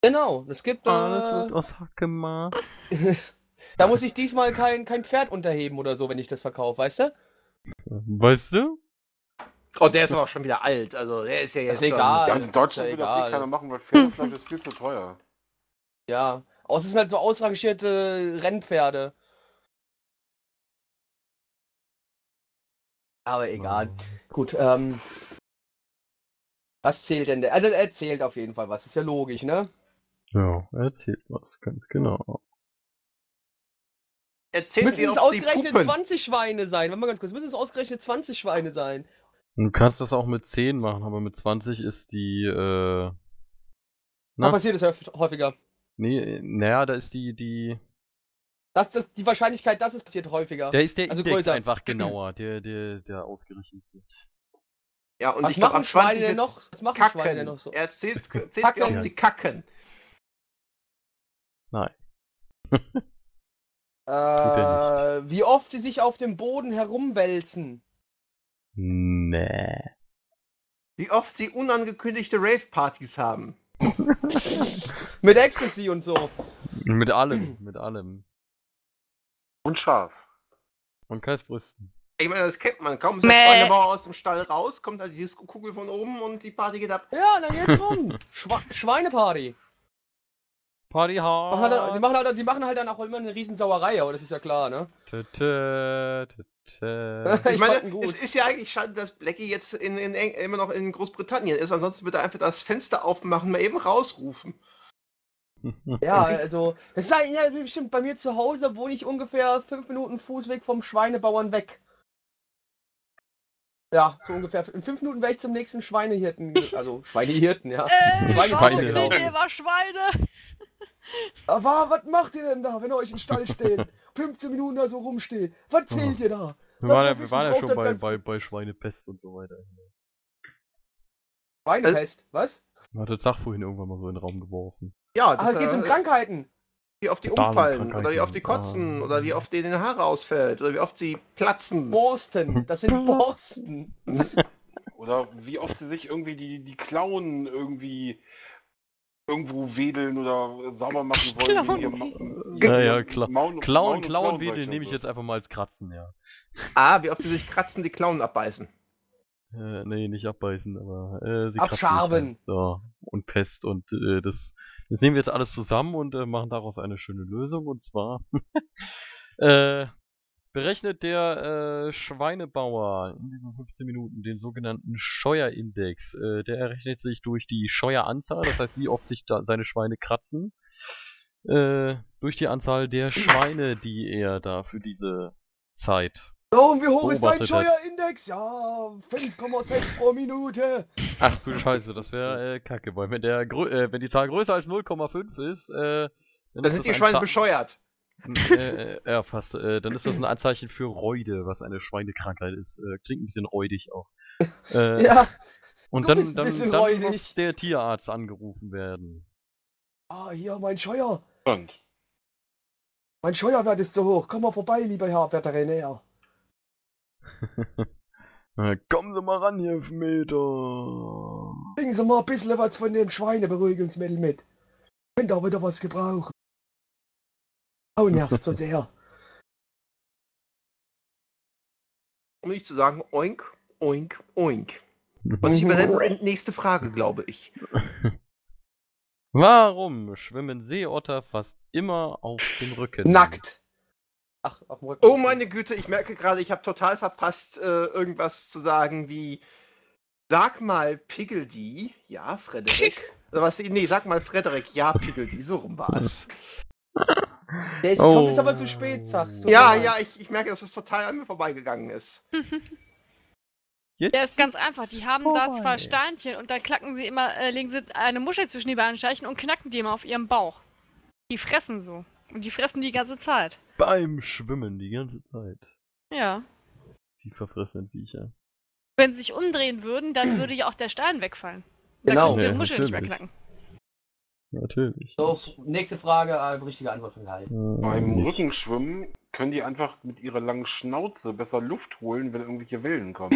Genau, es gibt. Alles Äh, wird aus Hack gemacht. *laughs* da muss ich diesmal kein, kein Pferd unterheben oder so, wenn ich das verkaufe, weißt du? Weißt du? Oh, der ist aber auch schon wieder alt. Also der ist ja jetzt ist schon... egal. In Deutschland Ist will das eh egal. keiner machen, weil Pferdefleisch ist viel zu teuer. Ja. Außer es sind halt so ausrangierte Rennpferde. Aber egal. Gut, ähm. Was zählt denn der? Also er zählt auf jeden Fall was, ist ja logisch, ne? Ja, er erzählt was, ganz genau. Erzählt Müssen es ausgerechnet pupen. 20 Schweine sein? Warte mal ganz kurz, müssen es ausgerechnet 20 Schweine sein? Du kannst das auch mit 10 machen, aber mit 20 ist die, äh. Da Na? passiert es häufig- häufiger. Nee, naja, da ist die, die. Das, das, die Wahrscheinlichkeit, dass es passiert, häufiger. Der ist der Also Index größer. einfach *clears throat* genauer, der, der, der ausgerechnet wird. Ja, und was ich glaub, machen am Schweine 20 denn jetzt noch? Was machen Kacken. Schweine denn noch so? Er zählt, *laughs* zählt Kacken. oft sie kacken. Nein. *laughs* Äh, wie oft sie sich auf dem Boden herumwälzen. Nee. Wie oft sie unangekündigte Rave-Partys haben. *laughs* Mit Ecstasy und so. Mit allem, mit allem. Und scharf. Und Kalbsbrüsten. Ich meine, das kennt man. Kaum ist der Mäh. Schweinebauer aus dem Stall raus, kommt halt die Disco-Kugel von oben und die Party geht ab. Ja, dann jetzt rum. Schwa Schweineparty. Party Machen halt, die, hard. machen halt, die machen halt dann auch immer eine Riesensauerei, aber das ist ja klar, ne? Tö. *laughs* Ich Ich meine, es ist ja eigentlich schade, dass Blackie jetzt in, in, immer noch in Großbritannien ist. Ansonsten würde er einfach das Fenster aufmachen, mal eben rausrufen. Ja, also, das ist halt, ja, bestimmt bei mir zu Hause, wohne ich ungefähr fünf Minuten Fußweg vom Schweinebauern weg. Ja, so ungefähr. In fünf Minuten wäre ich zum nächsten Schweinehirten, also Schweinehirten, ja. Äh, Schweine- Schweine. Schweine. war Schweine. Aber was macht ihr denn da, wenn ihr euch im Stall steht? *laughs* 15 Minuten da so rumsteht. Was zählt ihr da? Wir waren ja, wir waren ja schon das bei, bei, bei Schweinepest und so weiter. Schweinepest, was? Man hat das Sach vorhin irgendwann mal so in den Raum geworfen. Ja, Ah, es geht um äh, Krankheiten. wie oft die umfallen, oder wie oft die kotzen, Ah. oder wie oft denen Haare ausfällt, oder wie oft sie platzen. Borsten, das sind *laughs* Borsten. Oder wie oft sie sich irgendwie die, die Klauen irgendwie irgendwo wedeln oder sauber machen wollen. wegen ihrem Ma- Ja, ja, ihrem klar. Mauen- Klauen, und Klauen, Klauenzeug Wedel und nehme ich so. jetzt einfach mal als Kratzen, ja. Ah, wie oft sie sich kratzen, die Klauen abbeißen. Äh, nee, nicht abbeißen, aber äh, sie kratzen Abschaben. halt. So, und Pest und äh, das, das nehmen wir jetzt alles zusammen und äh, machen daraus eine schöne Lösung und zwar *laughs* äh, berechnet der äh, Schweinebauer in diesen 15 Minuten den sogenannten Scheuerindex. Äh, der errechnet sich durch die Scheueranzahl, das heißt wie oft sich da seine Schweine kratzen, äh, durch die Anzahl der Schweine, die er da für diese Zeit So, und wie hoch ist dein. Steuerindex? Ja, 5,6 pro Minute. Ach du Scheiße, das wäre äh, kacke, weil wenn der äh, wenn die Zahl größer als 0,5 ist, äh, dann Da ist sind die ein Schweine bescheuert. Äh, äh, ja, fast. Äh, dann ist das ein Anzeichen für Reude, was eine Schweinekrankheit ist. Äh, klingt ein bisschen räudig auch. *laughs* Äh, Ja. und du dann, bist ein dann, bisschen dann räudig. muss der Tierarzt angerufen werden. Ah, hier, mein Scheuer. Und Mein Scheuerwert ist zu hoch. Komm mal vorbei, lieber Herr Veterinär. *laughs* Äh, kommen Sie mal ran, hier, Meter. Bringen Sie mal ein bisschen was von dem Schweineberuhigungsmittel mit. Könnt auch wieder was gebrauchen. Oh, nervt so sehr. *laughs* um nicht zu sagen oink, oink, oink. *laughs* Und ich übersetze in nächste Frage, glaube ich. Warum schwimmen Seeotter fast immer auf dem Rücken? Nackt. Ach, auf dem Rücken. Oh meine Güte, ich merke gerade, ich habe total verpasst, äh, irgendwas zu sagen wie Sag mal Piggledy. Ja, Frederik. Was? Nee, sag mal Frederik. Ja, Piggledy. So rum war es. *laughs* Der ist, Oh. kommt jetzt aber zu spät, sagst du. Ja, ja, ich, ich merke, dass es total an mir vorbeigegangen ist. *laughs* Jetzt? Der ist ganz einfach. Die haben da Vorbei. zwei Steinchen und da klacken sie immer, äh, legen sie eine Muschel zwischen die beiden Steinchen und knacken die immer auf ihrem Bauch. Die fressen so. Und die fressen die ganze Zeit. Beim Schwimmen die ganze Zeit. Ja. Die verfressenen Viecher. Wenn sie sich umdrehen würden, dann würde ja auch der Stein wegfallen. Da Genau. können sie die Ja, Muschel nicht mehr knacken. Natürlich. So, nächste Frage, äh, richtige Antwort von Kai. Äh, Beim nicht. Rückenschwimmen können die einfach mit ihrer langen Schnauze besser Luft holen, wenn irgendwelche Wellen kommen.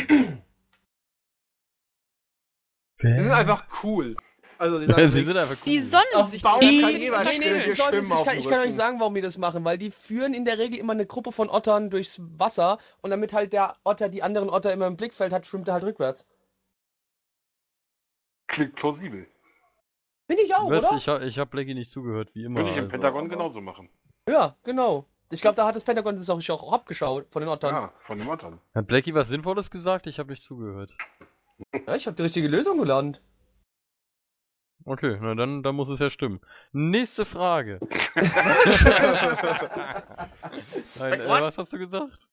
Die sind einfach cool. Also, die Sie *laughs* sagen, sind einfach cool. Die sonnen Auf sich Bauch so. kann Die, jeder nee, nee, das soll- schwimmen ich, kann, ich kann euch sagen, warum die das machen, weil die führen in der Regel immer eine Gruppe von Ottern durchs Wasser und damit halt der Otter die anderen Otter immer im Blickfeld hat, schwimmt er halt rückwärts. Klingt plausibel. Finde ich auch, Was? oder? Ich, ha- ich habe Blackie nicht zugehört, wie immer. Würde ich im also, Pentagon aber- genauso machen. Ja, genau. Ich glaube, da hat das Pentagon das auch, auch abgeschaut von den Ottern. Ja, von den Ottern. Hat Blackie was Sinnvolles gesagt? Ich habe nicht zugehört. Ja, ich habe die richtige Lösung gelernt. Okay, na dann, dann muss es ja stimmen. Nächste Frage. *laughs* Nein, äh, was hast du gesagt?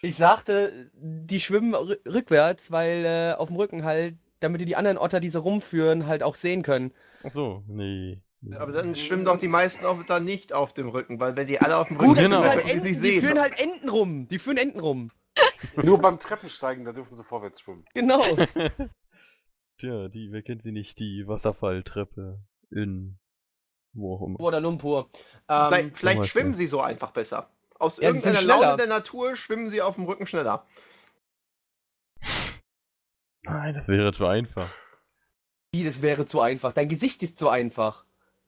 Ich sagte, die schwimmen rü- rückwärts, weil äh, auf dem Rücken halt, damit die die anderen Otter, die sie rumführen, halt auch sehen können. Ach so, nee. Aber dann schwimmen doch die meisten auch dann nicht auf dem Rücken, weil wenn die alle auf dem Gut, Rücken Genau. sind sind, halt dann können sie Enten, die nicht führen sehen. halt Enten rum. Die führen Enten rum. *laughs* Nur beim Treppensteigen, da dürfen sie vorwärts schwimmen. Genau. *laughs* Tja, die, wer kennt sie nicht? Die Wasserfalltreppe in wo auch immer. Kuala Lumpur. Vielleicht, Ähm, vielleicht Beispiel. schwimmen sie so einfach besser. Aus Ja, irgendeiner Laune der Natur schwimmen sie auf dem Rücken schneller. Nein, das wäre zu einfach. Wie, das wäre zu einfach. Dein Gesicht ist zu einfach.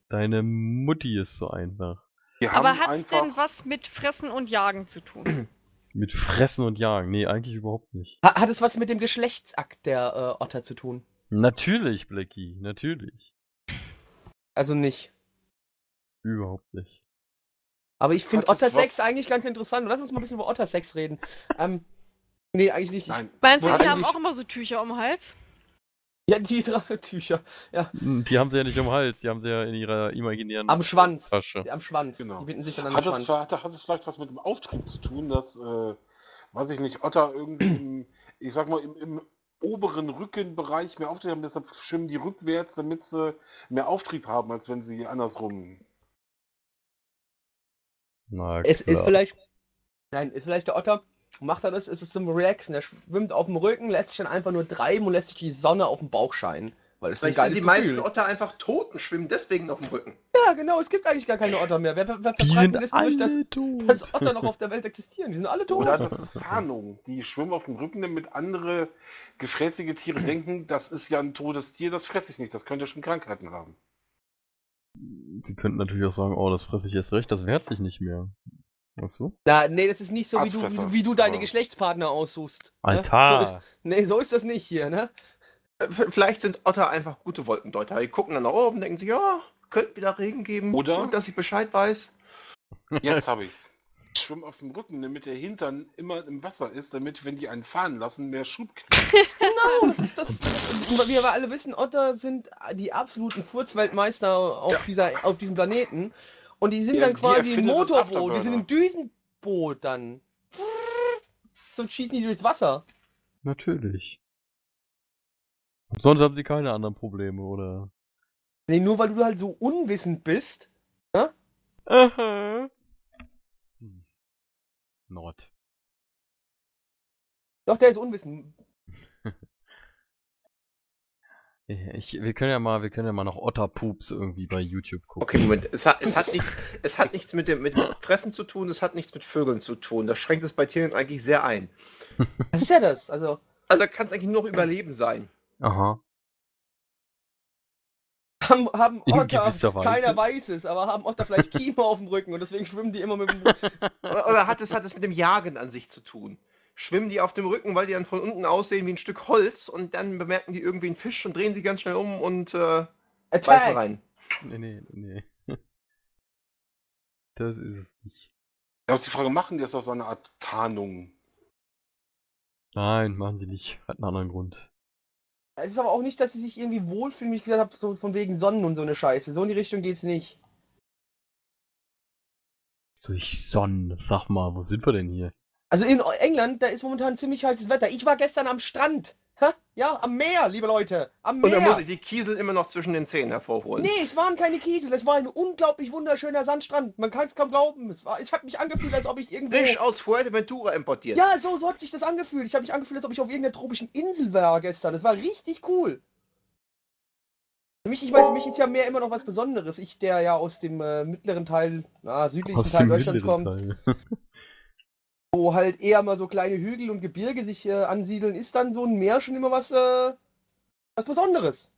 Deine Mutti ist so einfach. Die Aber hat's einfach, denn was mit Fressen und Jagen zu tun? *clears throat* Mit Fressen und Jagen. Nee, eigentlich überhaupt nicht. Ha hat es was mit dem Geschlechtsakt der äh, Otter zu tun? Natürlich, Blackie, natürlich. Also nicht. Überhaupt nicht. Aber ich finde Ottersex was- eigentlich ganz interessant. Lass uns mal ein bisschen über Ottersex reden. Ähm, nee, eigentlich nicht. Nein, Meinst du, die haben auch immer so Tücher um den Hals? Ja, die *laughs* Drachentücher. Hm, Die haben sie ja nicht um den Hals, die haben sie ja in ihrer imaginären Am Schwanz. Tasche. Am Schwanz. Genau. Die binden sich dann an hat den es, Schwanz. hat, hat es vielleicht was mit dem Auftrieb zu tun, dass, äh, weiß ich nicht, Otter irgendwie im, ich sag mal, im, im oberen Rückenbereich mehr Auftrieb haben, deshalb schwimmen die rückwärts, damit sie mehr Auftrieb haben, als wenn sie andersrum. Na, Es ist klar. vielleicht. Nein, ist vielleicht der Otter. Macht er das? Ist es zum Relaxen? Er schwimmt auf dem Rücken, lässt sich dann einfach nur treiben und lässt sich die Sonne auf dem Bauch scheinen. Weil das ist ein Vielleicht sind geiles die Gefühl. meisten Otter einfach tot und schwimmen deswegen auf dem Rücken. Ja, genau. Es gibt eigentlich gar keine Otter mehr. Wer, wer, wer verbreitet das durch, dass, dass Otter noch auf der Welt existieren? Die sind alle tot. Oder das ist Tarnung. Die schwimmen auf dem Rücken, damit andere gefräßige Tiere denken, das ist ja ein totes Tier, das fresse ich nicht, das könnte schon Krankheiten haben. Sie könnten natürlich auch sagen, oh, das fresse ich erst recht, das wehrt sich nicht mehr. Ach so? Na, nee, das ist nicht so, wie du, wie du deine Geschlechtspartner aussuchst. ne? Alter! So ist, nee, so ist das nicht hier, ne? Äh, Vielleicht sind Otter einfach gute Wolkendeuter. Die gucken dann nach oben, denken sich, ja, könnte wieder Regen geben. Oder? Gut, dass ich Bescheid weiß. Jetzt habe ich's. Die schwimmen auf dem Rücken, damit der Hintern immer im Wasser ist, damit, wenn die einen fahren lassen, mehr Schub kriegen. *laughs* Genau, das ist das. Wie wir aber alle wissen, Otter sind die absoluten Furzweltmeister auf, dieser, auf diesem Planeten. Und die sind Ja, dann die quasi das Motorboot, die Afterburner. sind ein Düsenboot dann. So schießen die durchs Wasser. Natürlich. Sonst haben sie keine anderen Probleme, oder? Nee, nur weil du halt so unwissend bist. Aha. Hm. Not. Doch, der ist unwissend. Ich, wir können ja mal, wir können ja mal noch Otterpups irgendwie bei YouTube gucken. Okay, Moment. Es hat, es hat, *laughs* nichts, es hat nichts mit dem mit Fressen zu tun, es hat nichts mit Vögeln zu tun. Das schränkt es bei Tieren eigentlich sehr ein. *laughs* Was ist ja das? Also, Also kann es eigentlich nur noch Überleben sein. Aha. haben, haben Otter, keiner weiß es, aber haben Otter vielleicht Kiemer auf dem Rücken und deswegen schwimmen die immer mit dem. *laughs* Oder, oder hat, es, hat es mit dem Jagen an sich zu tun? Schwimmen die auf dem Rücken, weil die dann von unten aussehen wie ein Stück Holz und dann bemerken die irgendwie einen Fisch und drehen sie ganz schnell um und äh, beißen rein. Nee, nee, nee. *laughs* Das ist es nicht. Da ist die Frage, machen die das aus einer Art Tarnung? Nein, machen sie nicht. Hat einen anderen Grund. Es ist aber auch nicht, dass sie sich irgendwie wohlfühlen, wie ich gesagt habe, so von wegen Sonnen und so eine Scheiße. So in die Richtung geht's nicht. Durch Sonnen. Sag mal, wo sind wir denn hier? Also in England, da ist momentan ziemlich heißes Wetter. Ich war gestern am Strand. Ha? Ja, am Meer, liebe Leute. Am Und dann Meer. muss ich die Kiesel immer noch zwischen den Zähnen hervorholen. Nee, es waren keine Kiesel. Es war ein unglaublich wunderschöner Sandstrand. Man kann es kaum glauben. Es, war, es hat mich angefühlt, als ob ich irgendwo... Frisch aus Fuerteventura importiert. Ja, so, so hat sich das angefühlt. Ich habe mich angefühlt, als ob ich auf irgendeiner tropischen Insel war gestern. Das war richtig cool. Für mich, ich meine, für mich ist ja Meer immer noch was Besonderes. Ich, der ja aus dem äh, mittleren Teil, na, südlichen Teil Deutschlands kommt, Teil. *laughs* wo halt eher mal so kleine Hügel und Gebirge sich äh, ansiedeln, ist dann so ein Meer schon immer was, äh, was Besonderes.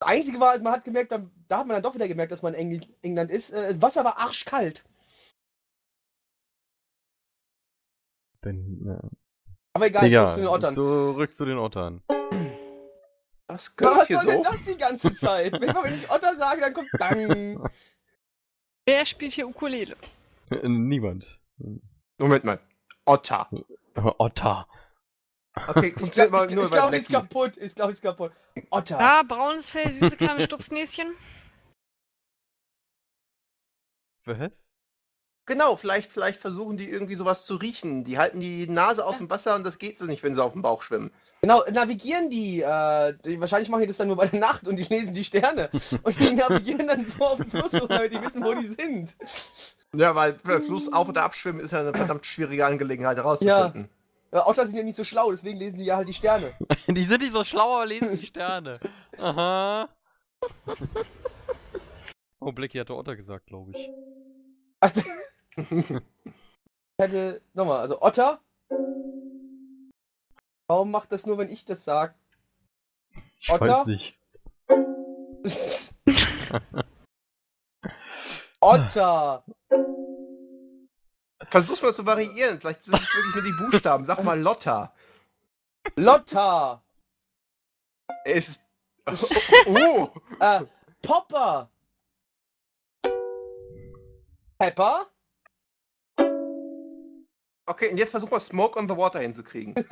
Das Einzige war, man hat gemerkt, dann, da hat man dann doch wieder gemerkt, dass man in Engl England ist. Äh, das Wasser war arschkalt. Denn, ja. Aber egal, Egal, zurück zu den Ottern. Zurück zu den Ottern. Was hier soll denn so. das die ganze Zeit? *laughs* Wenn ich Otter sage, dann kommt Dang. Wer spielt hier Ukulele? Niemand. Moment mal. Otter. Otter. Okay, *laughs* Ich glaube, aber ich, nur ich bei glaub, ist kaputt. Ich glaube, ist kaputt. Otter. Ja, braunes Fell, süße kleine Stupsnäschen. Was? Genau, vielleicht, vielleicht versuchen die irgendwie sowas zu riechen. Die halten die Nase aus dem Wasser und das geht so nicht, wenn sie auf dem Bauch schwimmen. Genau, navigieren die, äh, die. Wahrscheinlich machen die das dann nur bei der Nacht und die lesen die Sterne. *laughs* Und die navigieren dann so auf dem Fluss, damit die wissen, wo die sind. Ja, weil äh, Fluss auf- oder abschwimmen ist ja eine verdammt schwierige Angelegenheit herauszufinden. Ja, Otter sind ja nicht so schlau, deswegen lesen die ja halt die Sterne. *laughs* Die sind nicht so schlau, aber lesen die Sterne. Aha. Oh, Blicky hatte Otter gesagt, glaube ich. *laughs* Ich hätte, nochmal, also Otter. Warum macht das nur, wenn ich das sag? Ich Otter? weiß nicht. *laughs* Otter. Versuch's mal zu variieren. Vielleicht sind es wirklich nur die Buchstaben. Sag mal Lotta. Lotta. Es ist. *laughs* Oh! Äh, Popper. Pepper. Okay, und jetzt versuch mal Smoke on the Water hinzukriegen. *laughs*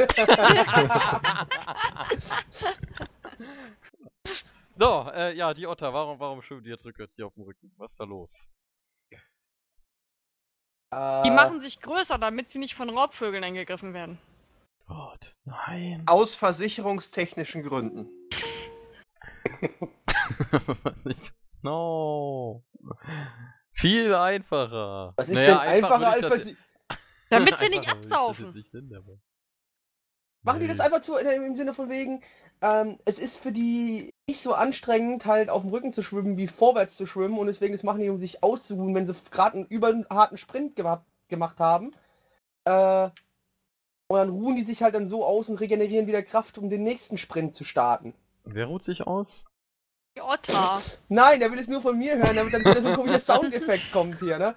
So, äh, ja, die Otter. Warum, warum schwimmen die jetzt rückwärts hier auf dem Rücken? Was ist da los? Äh, Die machen sich größer, damit sie nicht von Raubvögeln angegriffen werden. Gott, nein. Aus versicherungstechnischen Gründen. *laughs* No. Viel einfacher. Was ist Naja, denn einfacher als sie. *laughs* Damit sie nicht absaufen. nicht Machen die das einfach zu, äh, im Sinne von wegen, ähm, es ist für die nicht so anstrengend, halt auf dem Rücken zu schwimmen, wie vorwärts zu schwimmen und deswegen das machen die, um sich auszuruhen, wenn sie gerade einen über einen harten Sprint geha gemacht haben. Äh, und dann ruhen die sich halt dann so aus und regenerieren wieder Kraft, um den nächsten Sprint zu starten. Wer ruht sich aus? Die Otter. Nein, der will es nur von mir hören, damit dann wieder so ein komischer *laughs* Soundeffekt kommt hier, ne?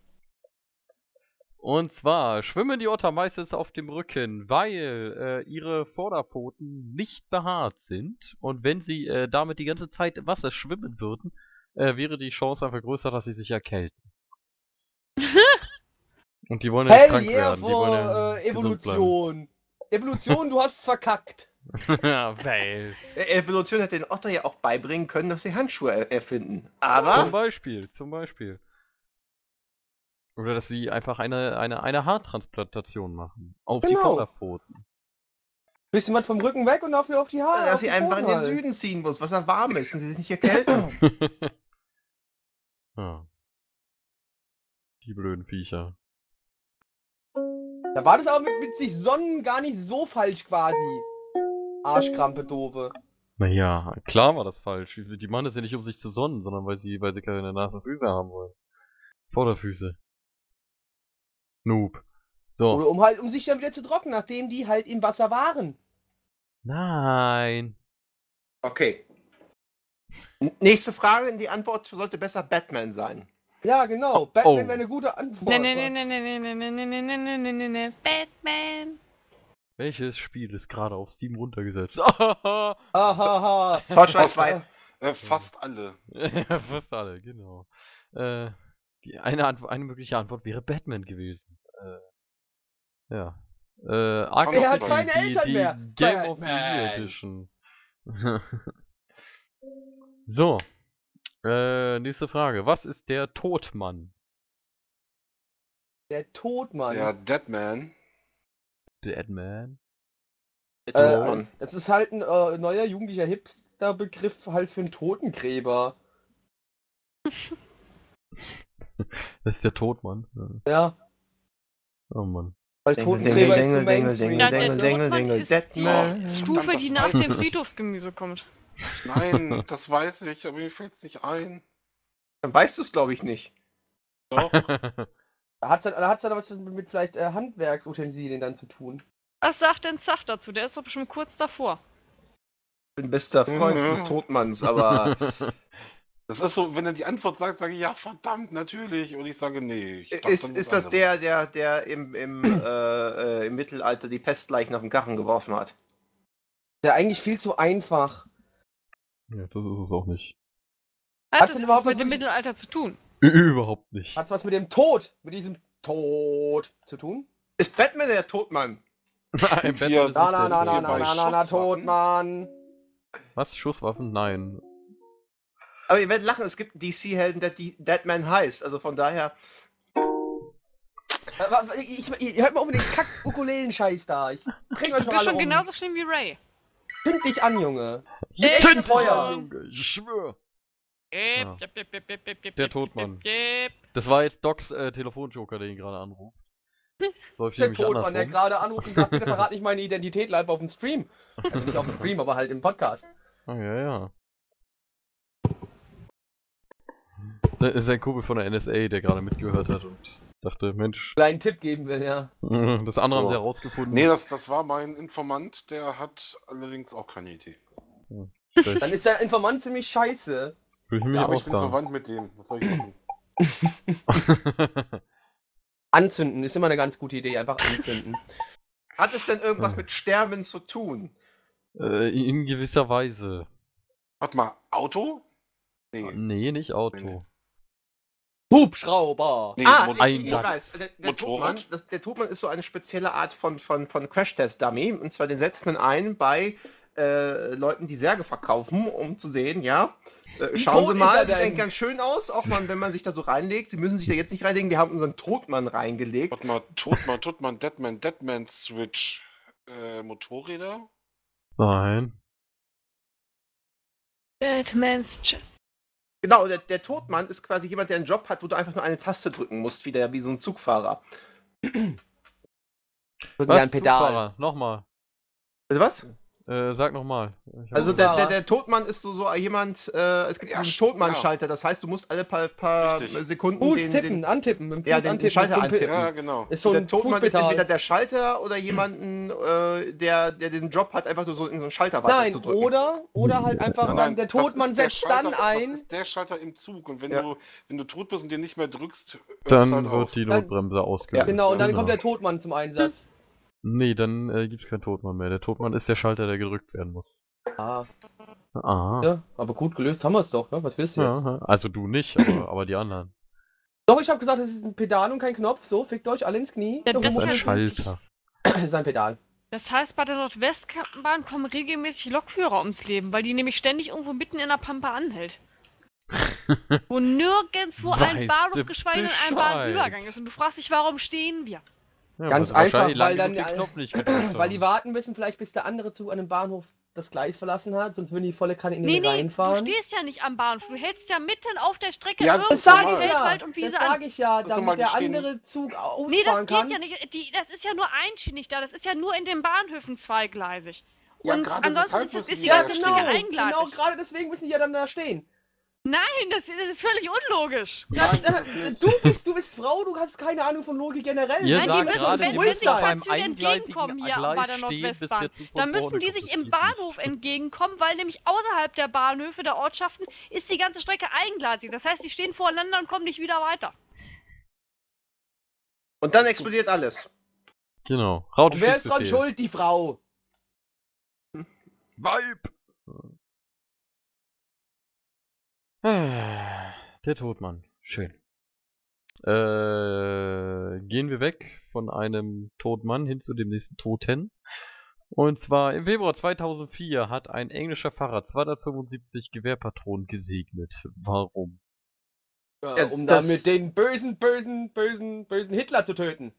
Und zwar schwimmen die Otter meistens auf dem Rücken, weil äh, ihre Vorderpfoten nicht behaart sind. Und wenn sie äh, damit die ganze Zeit im Wasser schwimmen würden, äh, wäre die Chance einfach größer, dass sie sich erkälten. *laughs* Und die wollen ja nicht Hell krank yeah werden. Die wollen ja vor äh. Evolution. Evolution, du hast verkackt. ja, *laughs* weil. Äh, Evolution hätte den Otter ja auch beibringen können, dass sie Handschuhe er erfinden. Zum Aber Beispiel, zum Beispiel. Oder dass sie einfach eine, eine, eine Haartransplantation machen. Auf die Genau. Vorderpfoten. Bisschen was vom Rücken weg und dafür auf die Haare. dass sie die einfach in den halt. Süden ziehen muss, was er warm ist und sie sich nicht erkälten. *clears throat* ja. Die blöden Viecher. Da war das aber mit, mit sich Sonnen gar nicht so falsch quasi. Arschkrampe doofe. Naja, klar war das falsch. Die machen das ja nicht, um sich zu sonnen, sondern weil sie, weil sie keine nassen Füße haben wollen. Vorderfüße. Noob. So. Oder um halt, um sich dann wieder zu trocknen, nachdem die halt im Wasser waren. Nein. Okay. N- Nächste Frage, die Antwort sollte besser Batman sein. Ja, genau. Oh, Batman oh. wäre eine gute Antwort. Nee, nee, nee, nee, nee, nee, nee, nee, nee, nee, nee, nee. Batman. Welches Spiel ist gerade auf Steam runtergesetzt? Ahaha. Fast, 2. äh, fast alle. Fast alle, genau. Äh, die eine, Antwo eine mögliche Antwort wäre Batman gewesen. Äh, ja. Äh, Arkham Er hat keine die, Eltern die mehr. Game of the. Year Edition. *laughs* so. Äh, nächste Frage. Was ist der Todmann? Der Todmann. Ja, Deadman. Deadman? Äh, das ist halt ein äh, neuer jugendlicher Hipster-Begriff halt für einen Totengräber. *laughs* Das ist der Todmann. Ja. Oh Mann. weil Totengräber ist Mainstream. ist Deadman. die Stufe, Verdammt, die das nach weiß dem ich. Friedhofsgemüse kommt. *laughs* Nein, das weiß ich, aber mir fällt es nicht ein. Dann weißt du es, glaube ich, nicht. Doch. *laughs* Da hat's dann, da hat's dann was mit, mit vielleicht äh, Handwerksutensilien dann zu tun. Was sagt denn Zach dazu? Der ist doch bestimmt kurz davor. Ich bin bester Freund Mhm. des Todmanns, aber *laughs* Das ist so, wenn er die Antwort sagt, sage ich, ja, verdammt, natürlich. Und ich sage, nee. Ich ist, ist das anderes. der, der, der im, im, *clears throat* äh, äh, im Mittelalter die Pestleichen auf den Karren geworfen hat? Ist ja eigentlich viel zu einfach. ja, das ist es auch nicht. Hat Hat's das denn was überhaupt mit dem mit- Mittelalter zu tun? Überhaupt nicht. Hat's was mit dem Tod, mit diesem Tod zu tun? Ist Batman der Todmann? *laughs* Nein, Batman ist Na, na, na, na, na, na, na, na, Schusswaffen? Todmann. Was? Schusswaffen? Nein. Aber ihr werdet lachen, es gibt einen DC-Helden, der die Deadman heißt. Also von daher. Ich, ich, hört mal auf mit den Kack-Ukulelen-Scheiß da. Ich bring euch Du bist schon um. genauso schlimm wie Ray. Zünd dich an, Junge. Äh, echtem Feuer. Junge, ich schwör. Ja. Der Todmann. Das war jetzt Docs äh, Telefonjoker, der ihn gerade anruft. *laughs* Läuft Der Todmann, der gerade anruft und sagt, bitte *laughs* verrat nicht meine Identität live auf dem Stream. Also nicht auf dem Stream, aber halt im Podcast. Ah, ja, ja. Das ist ein Kumpel von der NSA, der gerade mitgehört hat und dachte, Mensch, Kleinen Tipp geben will, ja. *laughs* das andere haben So. sie herausgefunden. Nee, das, das war mein Informant, der hat allerdings auch keine Idee. Schlecht. Dann ist der Informant ziemlich scheiße. Ich mir Ja, aber nicht ich bin verwandt mit dem. Was soll ich machen? *laughs* Anzünden ist immer eine ganz gute Idee, einfach anzünden. Hat es denn irgendwas Hm. mit Sterben zu tun? äh, in gewisser Weise. Warte mal, Auto? Nee. Nee, nicht Auto. Nee, nee. Hubschrauber! nee ah, ich, ein ich weiß. Der, der, Motorrad? Todmann, das, der Todmann ist so eine spezielle Art von, von, von Crash-Test-Dummy. Und zwar den setzt man ein bei äh, Leuten, die Särge verkaufen, um zu sehen, ja. Äh, schauen Sie mal, er sieht ganz schön aus, auch mal, wenn man sich da so reinlegt. Sie müssen sich da jetzt nicht reinlegen, wir haben unseren Todmann reingelegt. Warte mal, Todmann, Todmann, Deadman, Deadman Switch. Äh, Motorräder? Nein. Batman's Chest. Genau, der, der Todmann ist quasi jemand, der einen Job hat, wo du einfach nur eine Taste drücken musst, wie, der, wie so ein Zugfahrer. Drücken Was? wir ein Pedal. Zugfahrer? Nochmal. Bitte was? Äh, sag nochmal. Also der, der, der Todmann ist so, so jemand, äh, es gibt Ja, diesen sch- Todmann-Schalter, das heißt, du musst alle paar, paar. Sekunden Fuß den, tippen, den, antippen, mit dem Fuß Ja, den- den antippen. Schalter ist so antippen. Ja, genau. Ist so der Todmann ist entweder der Schalter oder jemanden, äh, der, der diesen Job hat, einfach nur so in so einen Schalter weiter Nein, zu drücken. oder, oder halt einfach Nein, dann, nein, der Todmann ist der setzt dann Schalter- ein. Das ist der Schalter im Zug. Und wenn, Ja. du, wenn du tot bist und den nicht mehr drückst, Dann halt wird auf. die Notbremse ausgelöst. Genau, und dann Genau. kommt der Todmann zum Einsatz. Nee, dann äh, gibt's keinen Todmann mehr. Der Todmann ist der Schalter, der gedrückt werden muss. Ah, Ah. ja, aber gut gelöst haben wir es doch, ne? Was willst du jetzt? Ja, also du nicht, aber, *clears throat* aber die anderen. Doch, ich habe gesagt, es ist ein Pedal und kein Knopf. So, fickt euch alle ins Knie. Ja, Der das ist ein. Schalter. das ist ein Pedal. Das heißt, bei der Nordwestbahn kommen regelmäßig Lokführer ums Leben, weil die nämlich ständig irgendwo mitten in der Pampa anhält. *laughs* Wo nirgendwo ein Bahnhof, geschweige denn ein? Bahnübergang ist. Und du fragst dich, warum stehen wir? Ja, Ganz einfach, weil dann die- Knopf nicht *clears throat* gedrückt Weil die warten müssen, vielleicht bis der andere Zug an dem Bahnhof das Gleis verlassen hat, sonst würden die volle Kanne in Nee, den nee, du reinfahren. stehst ja nicht am Bahnhof. Du hältst ja mitten auf der Strecke Ja, irgendwo das das sage ich ja. Das sage ich ja, damit der andere Zug ausfahren Nee, das geht kann. ja nicht. Die, das ist ja nur einschienig da. Das ist ja nur in den Bahnhöfen zweigleisig. Ja, und ansonsten ist, ist die Ja, ganze stehen. Strecke genau. Genau, eingleisig. gerade deswegen müssen die ja dann da stehen. Nein, das, das ist völlig unlogisch. Nein, Äh. Du bist, du bist Frau, du hast keine Ahnung von Logik generell. Ihr Nein, die müssen, wenn- die wenn sich eingleisigen entgegenkommen hier Gleis bei der Nordwestbahn, dann müssen die sich im Bahnhof entgegenkommen, weil nämlich außerhalb der Bahnhöfe, der Ortschaften, ist die ganze Strecke eingleisig. Das heißt, die stehen voreinander und kommen nicht wieder weiter. Und dann explodiert alles. Genau. Raute Und wer ist dran schuld? Die Frau. Weib! Ah, Der Todmann. Schön. Äh, gehen wir weg von einem Todmann hin zu dem nächsten Toten. Und zwar im Februar 2004 hat ein englischer Pfarrer 275 Gewehrpatronen gesegnet. Warum? Ja, Ja, um das- damit den bösen, bösen, bösen, bösen Hitler zu töten.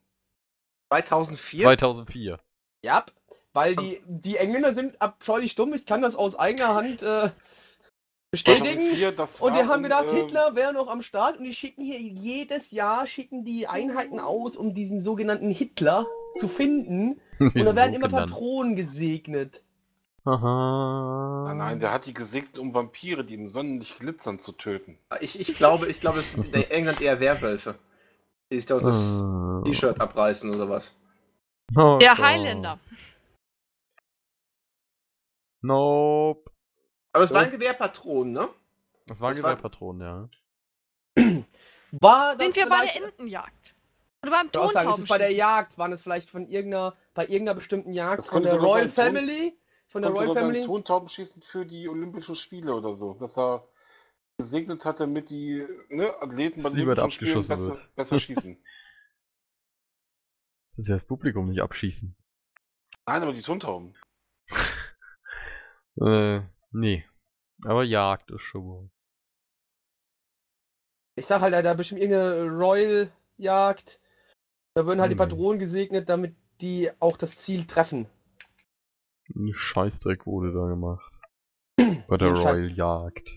2004? 2004. Ja, weil die, die Engländer sind abscheulich dumm. Ich kann das aus eigener Hand äh, bestätigen. 2004, das Und die haben gedacht, ähm, Hitler wäre noch am Start und die schicken hier jedes Jahr schicken die Einheiten aus, um diesen sogenannten Hitler zu finden. *laughs* Und da werden immer Patronen gesegnet. Haha. Nein, nein, der hat die gesegnet, um Vampire, die im Sonnenlicht glitzern, zu töten. Ich, ich glaube, ich glaube, es sind in England eher Werwölfe. Die sich dort das Ah. T-Shirt abreißen oder was. Oh Der. Highlander. Nope. Aber es Ja. waren Gewehrpatronen, ne? Das waren Das war- Gewehrpatronen, ja. *clears throat* War das Sind wir bei der Entenjagd? Oder beim Ich auch sagen, es ist bei der? Jagd. Waren es vielleicht von irgendeiner, bei irgendeiner bestimmten Jagd Das von der Royal Family? Von der Royal Family? Tontaubenschießen für die Olympischen Spiele oder so. Dass er gesegnet hat, damit die ne, Athleten bei den Olympischen Spielen besser, besser *laughs* schießen. Dass sie das Publikum nicht abschießen. Nein, aber die Tontauben. Äh, nee. Aber Jagd ist schon mal. Ich sag halt, da bestimmt irgendeine Royal-Jagd. Da würden halt die Hm. Patronen gesegnet, damit die auch das Ziel treffen. Ein Scheißdreck wurde da gemacht. *clears throat* Bei der Den Schei- Royal Jagd.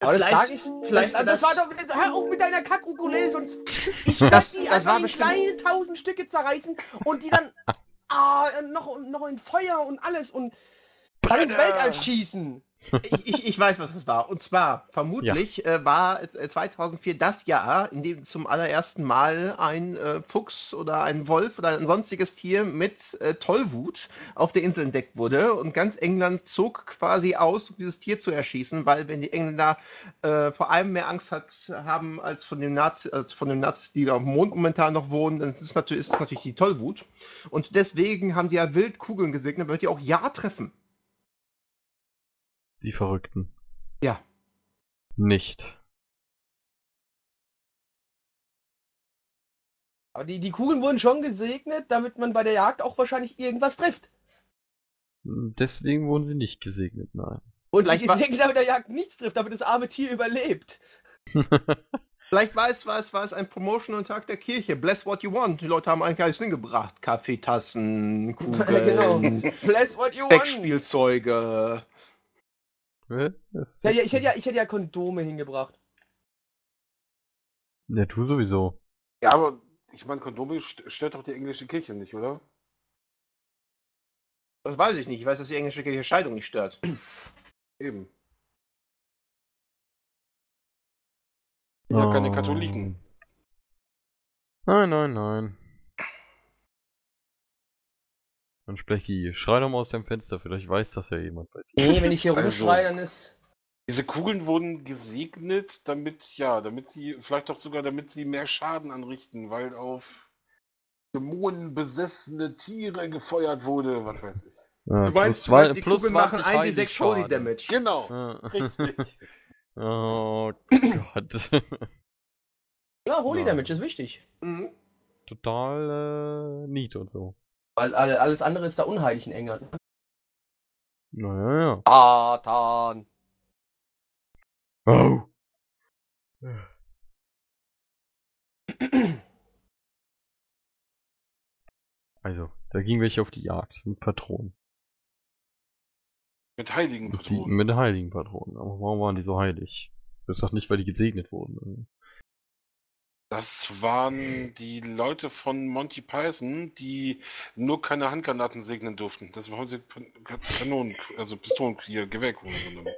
Aber das sage ich. vielleicht das, das- das war doch. Hör auf mit deiner Kackukulele, sonst. *laughs* Ich Das- lass die das einfach war in bestimmt- kleine tausend Stücke zerreißen und die dann. *laughs* ah, noch, noch in Feuer und alles und dann ins! Weltall schießen. Ich, ich, ich weiß, was das war. Und zwar, vermutlich äh, war äh, 2004 das Jahr, in dem zum allerersten Mal ein äh, Fuchs oder ein Wolf oder ein sonstiges Tier mit äh, Tollwut auf der Insel entdeckt wurde. Und ganz England zog quasi aus, um dieses Tier zu erschießen, weil wenn die Engländer äh, vor allem mehr Angst hat, haben als von, den Nazi, als von den Nazis, die da auf dem Mond momentan noch wohnen, dann ist es natürlich, ist es natürlich die Tollwut. Und deswegen haben die ja wild Kugeln gesegnet, damit die auch Ja treffen. Die Verrückten. Ja. Nicht. Aber die, die Kugeln wurden schon gesegnet, damit man bei der Jagd auch wahrscheinlich irgendwas trifft. Deswegen wurden sie nicht gesegnet, nein. Und Vielleicht gesegnet, damit der Jagd nichts trifft, damit das arme Tier überlebt. *laughs* Vielleicht war es, war es, war es ein Promotional Tag der Kirche. Bless what you want. Die Leute haben eigentlich alles hingebracht. Kaffeetassen, *laughs* genau. Kugeln, Bless what you want. Deckspielzeuge. Hä? Ich hätte, ja, ich, hätte ja, ich hätte ja Kondome hingebracht. Ja, du sowieso. Ja, aber ich meine, Kondome st stört doch die englische Kirche nicht, oder? Das weiß ich nicht. Ich weiß, dass die englische Kirche Scheidung nicht stört. *clears throat* Eben. Die sind ja keine Oh. Katholiken. Nein, nein, nein. Dann Splecki, schrei doch mal aus dem Fenster, vielleicht weiß das ja jemand bei dir. Nee, wenn ich hier Also- rumschreie, dann ist. Diese Kugeln wurden gesegnet, damit, ja, damit sie, vielleicht auch sogar, damit sie mehr Schaden anrichten, weil auf Dämonen besessene Tiere gefeuert wurde, was weiß ich. Ja, Du meinst, plus du meinst zwei- die plus Kugeln machen 20 1 d6 Holy Heiligschaden. Damage. Genau, Ja. richtig. *laughs* Oh Gott. Ja, Holy Ja. Damage ist wichtig. Mhm. Total äh, neat und so. Weil alle- alles andere ist da unheilig in England. Naja, ja. Satan. Oh. Also, da ging welche auf die Jagd mit Patronen. Mit heiligen Die, Patronen. mit heiligen Patronen. Aber warum waren die so heilig? Das ist doch nicht, weil die gesegnet wurden. Das waren die Leute von Monty Python, die nur keine Handgranaten segnen durften. Das haben sie Pan- Kanonen, also Pistolen, hier, Gewehrkugeln genommen.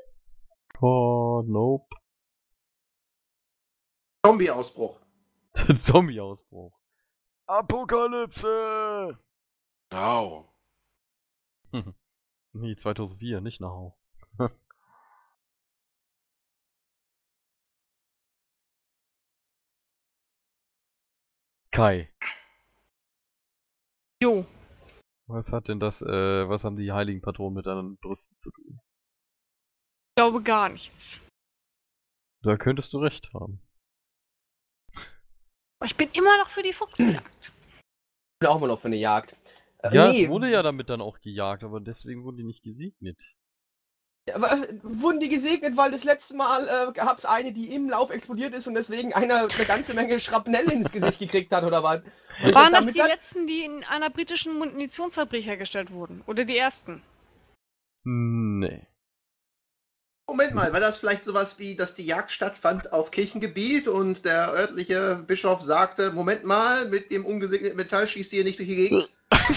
Oh, nope. Zombie-Ausbruch. *laughs* Zombie-Ausbruch. Apokalypse! Au. *laughs* Nee, 2004, nicht nach. Kai, Jo. was hat denn das, äh, was haben die heiligen Patronen mit deinen Brüsten zu tun? Ich glaube gar nichts. Da könntest du recht haben. Aber ich bin immer noch für die Fuchsjagd. Ich bin auch immer noch für eine Jagd. Äh, Ja, nee, es wurde ja damit dann auch gejagt, aber deswegen wurden die nicht gesegnet. Äh, wurden die gesegnet, weil das letzte Mal äh, gab es eine, die im Lauf explodiert ist und deswegen einer eine ganze Menge Schrapnell ins Gesicht gekriegt hat, oder was? Und Waren das die letzten, die in einer britischen Munitionsfabrik hergestellt wurden? Oder die ersten? Nee. Moment mal, war das vielleicht sowas wie, dass die Jagd stattfand auf Kirchengebiet und der örtliche Bischof sagte, Moment mal, mit dem ungesegneten Metall schießt ihr nicht durch die Gegend? *laughs*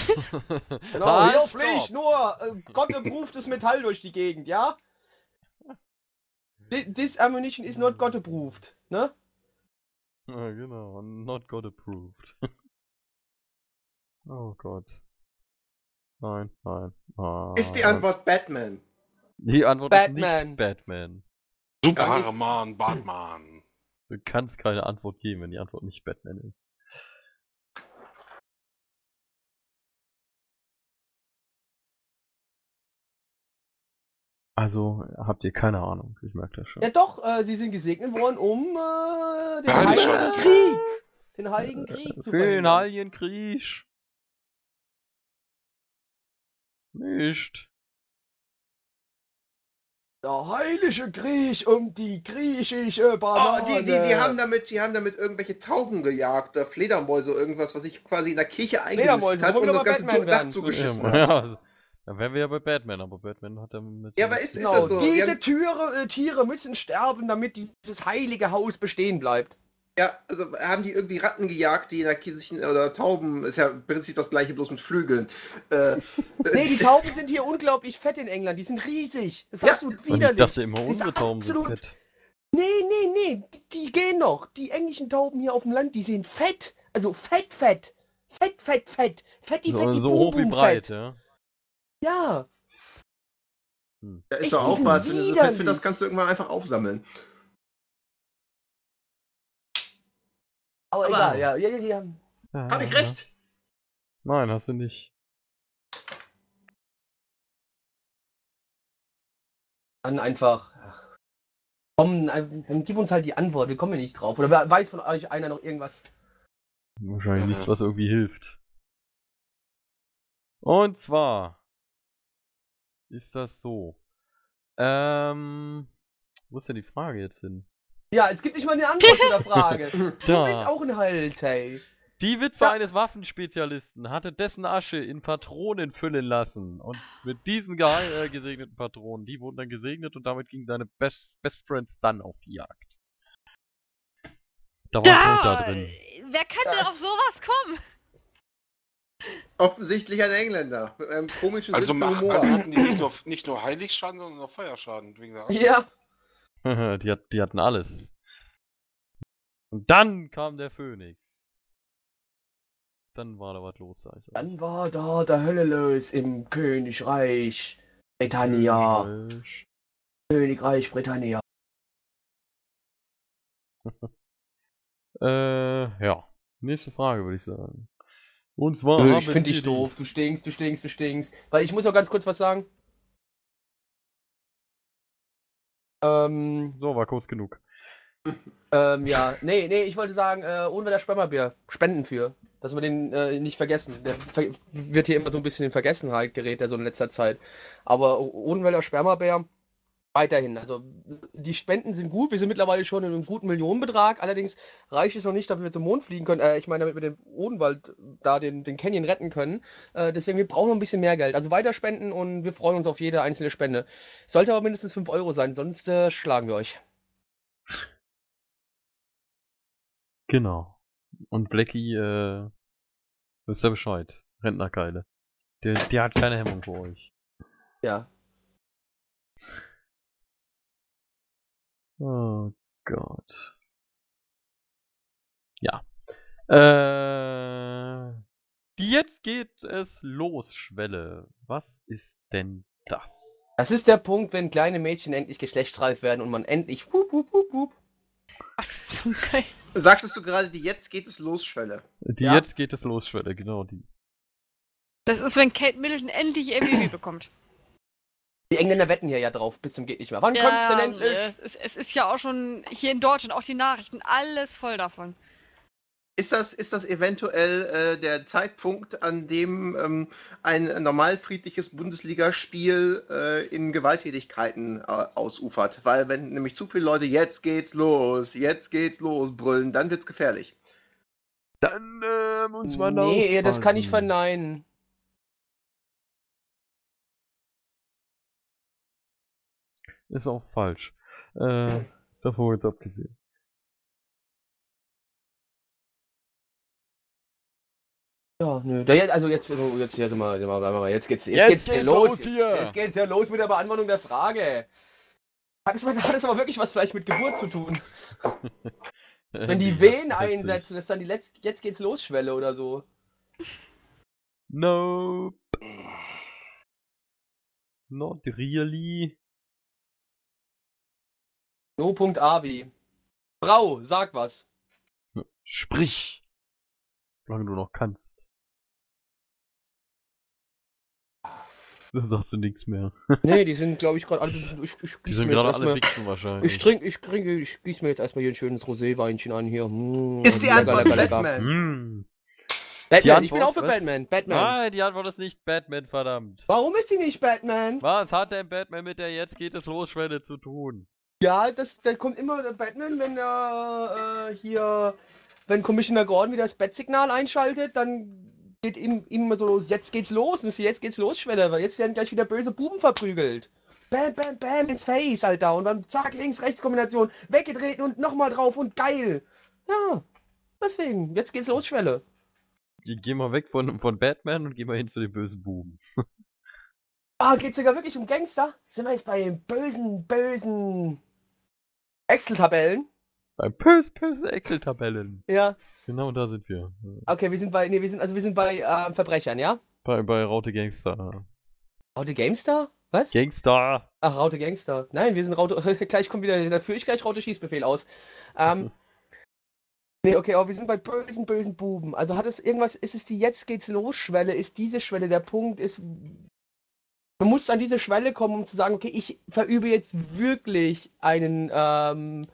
Genau, Halt, hier fliegt nur äh, God-approved Metall durch die Gegend, ja? Thi- This ammunition is not God-approved, ne? Ja, genau. Not God approved. *laughs* oh Gott. Nein, nein. Ah. Ist die Antwort Batman? Die Antwort Batman. ist nicht Batman. Super Ja, ist- Haremann, Batman. Du kannst keine Antwort geben, wenn die Antwort nicht Batman ist. Also habt ihr keine Ahnung, ich merke das schon. Ja doch, äh, sie sind gesegnet worden, um äh, den Ja, Heiligen. Krieg, den Heiligen Krieg zu Für den verhindern. Heiligen Krieg. Nicht. Der Heilige Krieg um die griechische Oh, Banane. die, die, die, haben damit, die haben damit irgendwelche Tauben gejagt oder Fledermäuse, irgendwas, was sich quasi in der Kirche Fledermäuse, hat und das ganze Batman Dach wären. zugeschissen Ja, hat. also, dann wären wir ja bei Batman, aber Batman hat damit. Ja, aber ist, ist Genau, das so? Die diese Türe, äh, Tiere müssen sterben, damit dieses heilige Haus bestehen bleibt. Ja, also haben die irgendwie Ratten gejagt, die in der Kirche oder Tauben, ist ja im Prinzip das gleiche, bloß mit Flügeln. Äh, *laughs* Nee, die Tauben sind hier unglaublich fett in England. Die sind riesig. Das ist Ja. absolut Und ich widerlich. dachte immer, Das ist unsere Tauben sind fett. Nee, nee, nee. Die, die gehen noch. Die englischen Tauben hier auf dem Land, die sind fett. Also fett, fett. Fett, fett, fett. Fett, die So, fett, die so hoch wie breit, fett. ja. Ja. da ist Echt, doch auch was. Für, für, für widerlich. das kannst du irgendwann einfach aufsammeln. Aber, Aber- egal, ja. ja, ja, ja. ja Habe ich recht? Nein, hast du nicht. Dann einfach. Ach, komm, dann gib uns halt die Antwort. Wir kommen ja nicht drauf. Oder wer- weiß von euch einer noch irgendwas? Wahrscheinlich nichts, was irgendwie hilft. Und zwar ist das so. Ähm, wo ist denn die Frage jetzt hin? Ja, es gibt nicht mal eine Antwort zu der *laughs* Frage. Du Da. bist auch ein Halt, hey. Die Witwe Ja. eines Waffenspezialisten hatte dessen Asche in Patronen füllen lassen. Und mit diesen äh, gesegneten Patronen, die wurden dann gesegnet und damit gingen seine Best, Best Friends dann auf die Jagd. Da war ein Tod da drin. Wer kann denn Das- auf sowas kommen? Offensichtlich ein Engländer. Mit einem komischen Also, mach, also hatten die nicht nur, nicht nur Heiligschaden, sondern auch Feuerschaden wegen der Asche. Ja. *laughs* die, hat, die hatten alles. Und dann kam der Phönix. Dann war da was los, sag ich. euch. Dann war da der Hölle los im Königreich Britannia. Königreich. Königreich Britannia. *laughs* Äh, ja. Nächste Frage, würde ich sagen. Und zwar Nö, ich finde dich doof. Du stinkst, du stinkst, du stinkst. Weil ich muss auch ganz kurz was sagen. Ähm, So, war kurz genug. ähm, ja. Nee, nee, ich wollte sagen, äh, Unwetter Spermabier. Spenden für. Dass wir den äh, nicht vergessen. Der ver wird hier immer so ein bisschen in Vergessenheit gerät, der so in letzter Zeit. Aber Unwetter Spermabier Weiterhin. Also die Spenden sind gut. Wir sind mittlerweile schon in einem guten Millionenbetrag. Allerdings reicht es noch nicht, damit wir zum Mond fliegen können. Äh, ich meine, damit wir den Odenwald da, den, den Canyon retten können. Äh, deswegen, wir brauchen noch ein bisschen mehr Geld. Also weiter spenden und wir freuen uns auf jede einzelne Spende. Sollte aber mindestens 5 Euro sein, sonst äh, schlagen wir euch. Genau. Und Blackie, äh, wisst ihr Bescheid. Rentnerkeile. Der, der hat keine Hemmung für euch. Ja. Oh Gott. Ja. Äh, jetzt geht es los, Schwelle. Was ist denn das? Das ist der Punkt, wenn kleine Mädchen endlich geschlechtsreif werden und man endlich wup, wup, wup, wup. Ach so, geil. Sagtest du gerade, die jetzt geht es los, Schwelle? Die Ja. jetzt geht es los, Schwelle, genau die. Das ist, wenn Kate Middleton endlich ihr *clears throat* Baby bekommt. Die Engländer wetten hier ja drauf, bis zum geht nicht mehr. Wann kommt's denn endlich? es ist, es ist ja auch schon hier in Deutschland, auch die Nachrichten, alles voll davon. Ist das, ist das eventuell äh, der Zeitpunkt, an dem ähm, ein normal friedliches Bundesligaspiel äh, in Gewalttätigkeiten äh, ausufert? Weil wenn nämlich zu viele Leute jetzt geht's los, jetzt geht's los brüllen, dann wird's gefährlich. Dann äh, muss man Nee, das kann ich aufpassen. verneinen. Ist auch falsch. Äh, davor jetzt abgesehen. Ja, nö. Da, jetzt- also jetzt, also jetzt, jetzt, mal, mal, mal, mal, jetzt geht's, jetzt, Jetzt geht's, geht's los. los hier. Jetzt geht's ja los mit der Beantwortung der Frage. Hat es, hat es aber wirklich was vielleicht mit Geburt zu tun? *laughs* Wenn die Wehen einsetzen, ist dann die letzte, jetzt geht's los Schwelle oder so. Nope. Not really. No.avi. Frau, sag was. Sprich. Solange du noch kannst. *laughs* Da sagst du nichts mehr. *laughs* Nee, die sind, glaube ich, gerade alle. Ich, ich, ich Die sind gerade alle fixen wahrscheinlich. Ich trinke, ich trinke, ich gieße mir jetzt erstmal hier ein schönes Roséweinchen an hier. Mm, Ist die lecker, Antwort lecker, lecker. Batman? Hm. Batman, ich bin auch für was? Batman. Batman. Nein, die Antwort ist nicht Batman, verdammt. Warum ist die nicht Batman? Was hat denn Batman mit der Jetzt geht es los Schwelle zu tun? Ja, das, da kommt immer der Batman, wenn er äh, hier, wenn Commissioner Gordon wieder das Bat-Signal einschaltet, dann geht ihm, ihm immer so los, jetzt geht's los, und jetzt geht's los, Schwelle, weil jetzt werden gleich wieder böse Buben verprügelt. Bam, bam, bam, ins Face, Alter, und dann zack, links, rechts Kombination, weggedreht und nochmal drauf und geil. Ja, deswegen, jetzt geht's los, Schwelle. Geh mal weg von, von Batman und geh mal hin zu den bösen Buben. Ah, geht's sogar wirklich um Gangster? Sind wir jetzt bei den bösen, bösen Excel-Tabellen? Bei böse, böse Excel-Tabellen. Ja, Genau da sind wir. okay, wir sind bei, nee, wir sind, also wir sind bei ähm, Verbrechern, ja? Bei, bei Raute Gangster. Raute Gamestar? Was? Gangster! Ach, Raute Gangster. Nein, wir sind Raute. *laughs* gleich kommt wieder, da führe ich gleich Raute Schießbefehl aus. Ähm. *laughs* Nee, okay, aber wir sind bei bösen, bösen Buben. Also hat es irgendwas, ist es die Jetzt geht's los Schwelle? Ist diese Schwelle der Punkt? Ist. Man muss an diese Schwelle kommen, um zu sagen, okay, ich verübe jetzt wirklich einen ähm,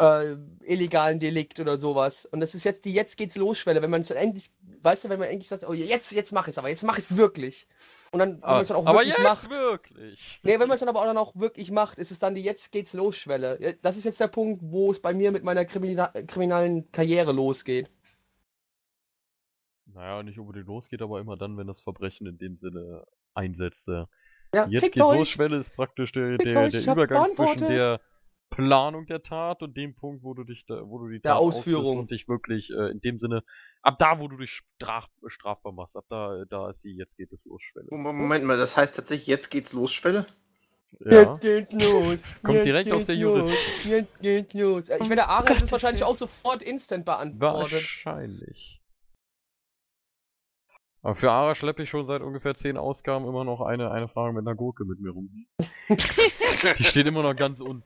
äh, illegalen Delikt oder sowas. Und das ist jetzt die Jetzt geht's los Schwelle, wenn man es dann endlich, weißt du, wenn man endlich sagt, oh jetzt, jetzt mach ich's, aber jetzt mach ich's wirklich. Und dann, wenn man es dann auch aber wirklich jetzt macht. wirklich! Nee, wenn man es dann aber auch dann auch wirklich macht, ist es dann die Jetzt geht's los Schwelle. Das ist jetzt der Punkt, wo es bei mir mit meiner Krimina kriminalen Karriere losgeht. Naja, nicht unbedingt losgeht, aber immer dann, wenn das Verbrechen in dem Sinne einsetzt. ja. Jetzt fickt geht's los, euch! Schwelle ist praktisch der, der, euch, der ich hab Übergang zwischen der Planung der Tat und dem Punkt, wo du dich da, wo du die Der Tat ausführst Ausführung. und dich wirklich äh, in dem Sinne, ab da, wo du dich straf, strafbar machst, ab da, da ist die Jetzt geht es los Schwelle. Moment mal, das heißt tatsächlich, jetzt geht's los, Schwelle? Ja. Jetzt geht's los! *laughs* Kommt Jetzt direkt aus der Juristik. Jetzt geht's los! Ich werde, Aaron hat Gottes das wahrscheinlich auch sofort instant beantwortet. Wahrscheinlich. Aber für Ara schleppe ich schon seit ungefähr zehn Ausgaben immer noch eine, eine Frage mit einer Gurke mit mir rum. *laughs* Die steht immer noch ganz unten.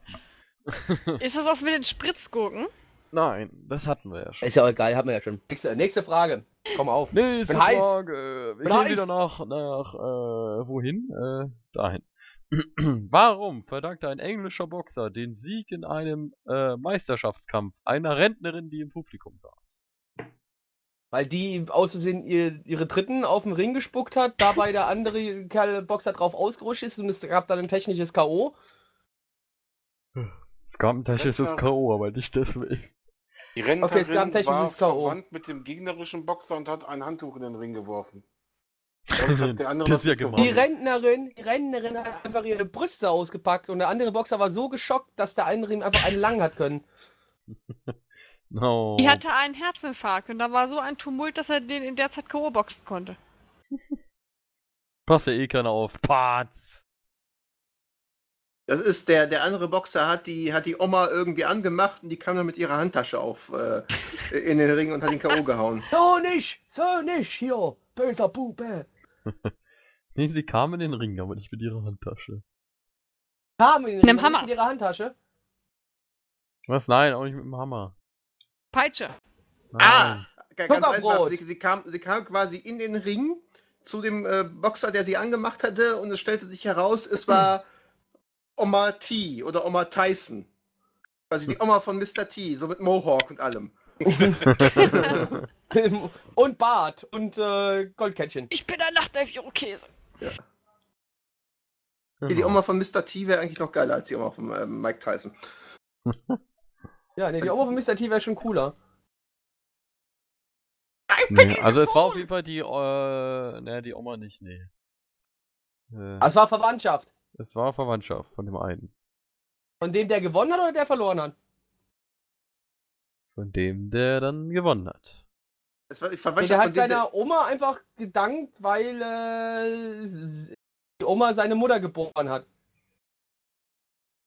Ist das was mit den Spritzgurken? Nein, das hatten wir ja schon. Ist ja auch egal, haben wir ja schon. Nächste, nächste Frage. Komm auf. Nächste bin heiß. Frage. Wir Bin gehen heiß. wieder nach, nach, äh, wohin? Äh, dahin. *clears throat* Warum verdankte ein englischer Boxer den Sieg in einem äh, Meisterschaftskampf einer Rentnerin, die im Publikum saß? Weil die aus Versehen ihr, ihre Dritten auf den Ring gespuckt hat, dabei der andere Kerl Boxer drauf ausgerutscht ist und es gab dann ein technisches K.O. Skabentasche ist das Rentner- K.O., aber nicht deswegen. Die Rentnerin es gab ein war technisches K.O. verwandt mit dem gegnerischen Boxer und hat ein Handtuch in den Ring geworfen. *laughs* Ist ja. Die. Rentnerin, die Rentnerin hat einfach ihre Brüste ausgepackt und der andere Boxer war so geschockt, dass der andere ihm einfach einen lang hat können. *laughs* No. Die hatte einen Herzinfarkt und da war so ein Tumult, dass er den in der Zeit K.O. boxen konnte. *laughs* Passt ja eh keiner auf. Patz. Das ist der, der andere Boxer hat die, hat die Oma irgendwie angemacht und die kam dann mit ihrer Handtasche auf äh, in den Ring und hat ihn K.O. gehauen. *laughs* So nicht, so nicht, hier, böser Bube. *laughs* Nee, sie kam in den Ring, aber nicht mit ihrer Handtasche. Kam in den Ring Hammer. mit ihrer Handtasche. Was? Nein, auch nicht mit dem Hammer. Peitsche. Ah! Ganz einfach. Sie, sie, kam, sie kam quasi in den Ring zu dem äh, Boxer, der sie angemacht hatte, und es stellte sich heraus, es war Oma T oder Oma Tyson. Also die Oma von Mr. T, so mit Mohawk und allem. *laughs* und Bart und äh, Goldkettchen. Ich bin ein Nachtelf Käse. Die Genau. Oma von Mr. T wäre eigentlich noch geiler als die Oma von ähm, Mike Tyson. *laughs* Ja, nee, die Oma von Mr. T wäre schon cooler. Nee, also es war auf jeden Fall die, äh, ne, die Oma nicht, nee. Äh, Aber es war Verwandtschaft. es war Verwandtschaft von dem einen. Von dem, der gewonnen hat oder der verloren hat? Von dem, der dann gewonnen hat. Es war die Verwandtschaft der von hat seiner Oma einfach gedankt, weil äh, die Oma seine Mutter geboren hat.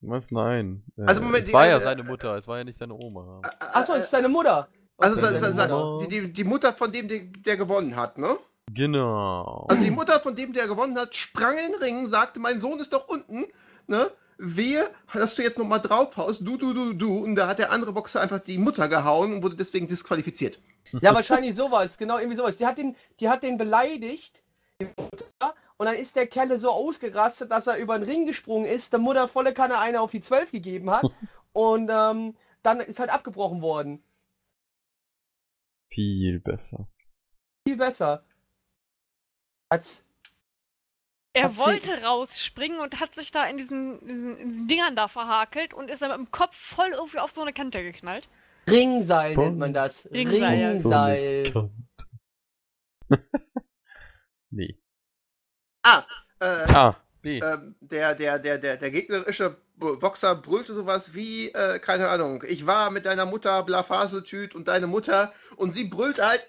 Was? Nein. Äh, Also, Moment, es die- war ja äh, seine Mutter, es war ja nicht seine Oma. Achso, es ist seine Mutter. Also, Okay, seine sa- Mutter. die, die, die Mutter von dem, der, der gewonnen hat, ne? Genau. Also die Mutter von dem, der gewonnen hat, sprang in den Ring, sagte, mein Sohn ist doch unten, ne? Wehe, dass du jetzt nochmal draufhaust, du, du, du, du. Und da hat der andere Boxer einfach die Mutter gehauen und wurde deswegen disqualifiziert. *laughs* Ja, wahrscheinlich sowas, genau, irgendwie sowas. Die hat den, die hat den beleidigt, die Mutter, und dann ist der Kerle so ausgerastet, dass er über den Ring gesprungen ist, der Mutter volle Kanne eine auf die 12 gegeben hat, *laughs* und ähm, dann ist halt abgebrochen worden. Viel besser. Viel besser. Als, Er Hat sie- wollte rausspringen und hat sich da in diesen, diesen, in diesen Dingern da verhakelt und ist dann mit dem Kopf voll irgendwie auf so eine Kante geknallt. Ringseil nennt man das. Ringseil, ja. Ringseil. *laughs* nee. Ah, äh, Ah, B. ähm, der, der, der, der, der gegnerische Bo- Boxer brüllte sowas wie, äh, keine Ahnung, ich war mit deiner Mutter Blafaseltüt und deine Mutter und sie brüllte halt,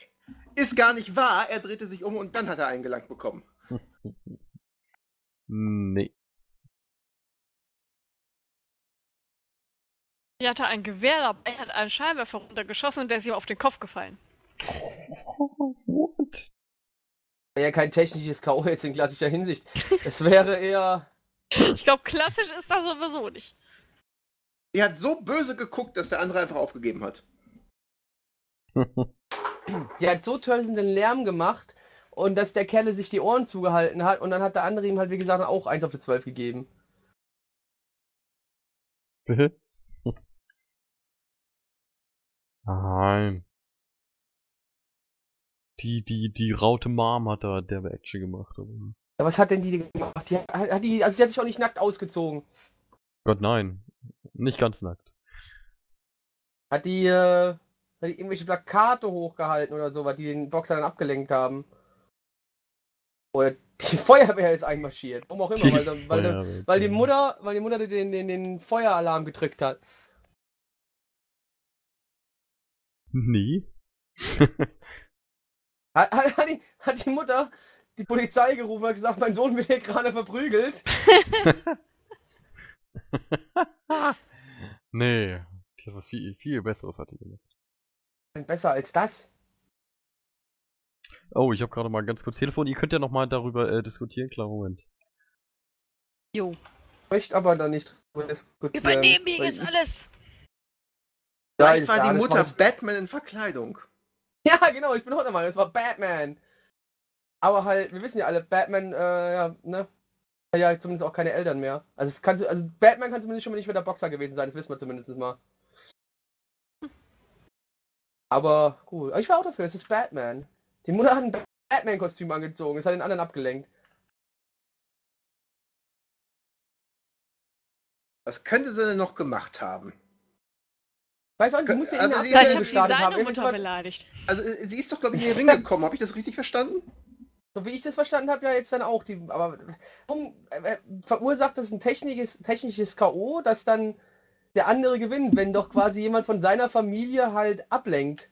ist gar nicht wahr. Er drehte sich um und dann hat er einen gelangt bekommen. *laughs* Nee. Die hatte ein Gewehr dabei, hat einen Scheinwerfer runtergeschossen und der ist ihm auf den Kopf gefallen. *laughs* Ja kein technisches K.O. jetzt in klassischer Hinsicht. Es wäre eher. Ich glaube, klassisch ist das sowieso nicht. Die hat so böse geguckt, dass der andere einfach aufgegeben hat. Die hat so tösenden Lärm gemacht und dass der Kerle sich die Ohren zugehalten hat und dann hat der andere ihm halt, wie gesagt, auch eins auf die 12 gegeben. *laughs* Nein. Die, die, die Raute Mom hat da der Action gemacht. Aber... Ja, was hat denn die gemacht? Die hat, hat die, also die hat sich auch nicht nackt ausgezogen. Gott, nein. Nicht ganz nackt. Hat die, äh, hat die irgendwelche Plakate hochgehalten oder so, was die den Boxer dann abgelenkt haben. Oder die *laughs* Feuerwehr ist einmarschiert. Warum auch immer, weil, weil, weil, Feuerwehr. weil die Mutter, weil die Mutter den, den, den Feueralarm gedrückt hat. Nee. *laughs* Hat, hat, hat, die, hat die Mutter die Polizei gerufen und hat gesagt, mein Sohn wird hier gerade verprügelt. *laughs* nee. Die hat was viel, viel Besseres hat die gemacht. Besser als das. Oh, ich habe gerade mal ganz kurz Telefon. Ihr könnt ja noch mal darüber äh, diskutieren. Klar, Moment. Jo. Ich möchte aber da nicht drüber diskutieren. Übernehmen wir jetzt ich- alles. Ja, Vielleicht war ja, die Mutter Batman in Verkleidung. *laughs* Ja, genau, ich bin auch der Meinung, es war Batman. Aber halt, wir wissen ja alle, Batman, äh, ja, ne? Ja zumindest auch keine Eltern mehr. Also, es kann, also Batman kann zumindest schon mal nicht mehr der Boxer gewesen sein, das wissen wir zumindest mal. Aber gut, ich war auch dafür, es ist Batman. Die Mutter hat ein Batman-Kostüm angezogen, es hat den anderen abgelenkt. Was könnte sie denn noch gemacht haben? Weiß auch nicht, sie muss ja in der sie gestartet haben. Mutter beleidigt. Also äh, sie ist doch, glaube ich, in den Ring gekommen. Habe ich das richtig verstanden? So wie ich das verstanden habe, ja jetzt dann auch. Die, aber warum äh, verursacht das ein technisches, technisches K.O., dass dann der andere gewinnt, wenn doch quasi jemand von seiner Familie halt ablenkt?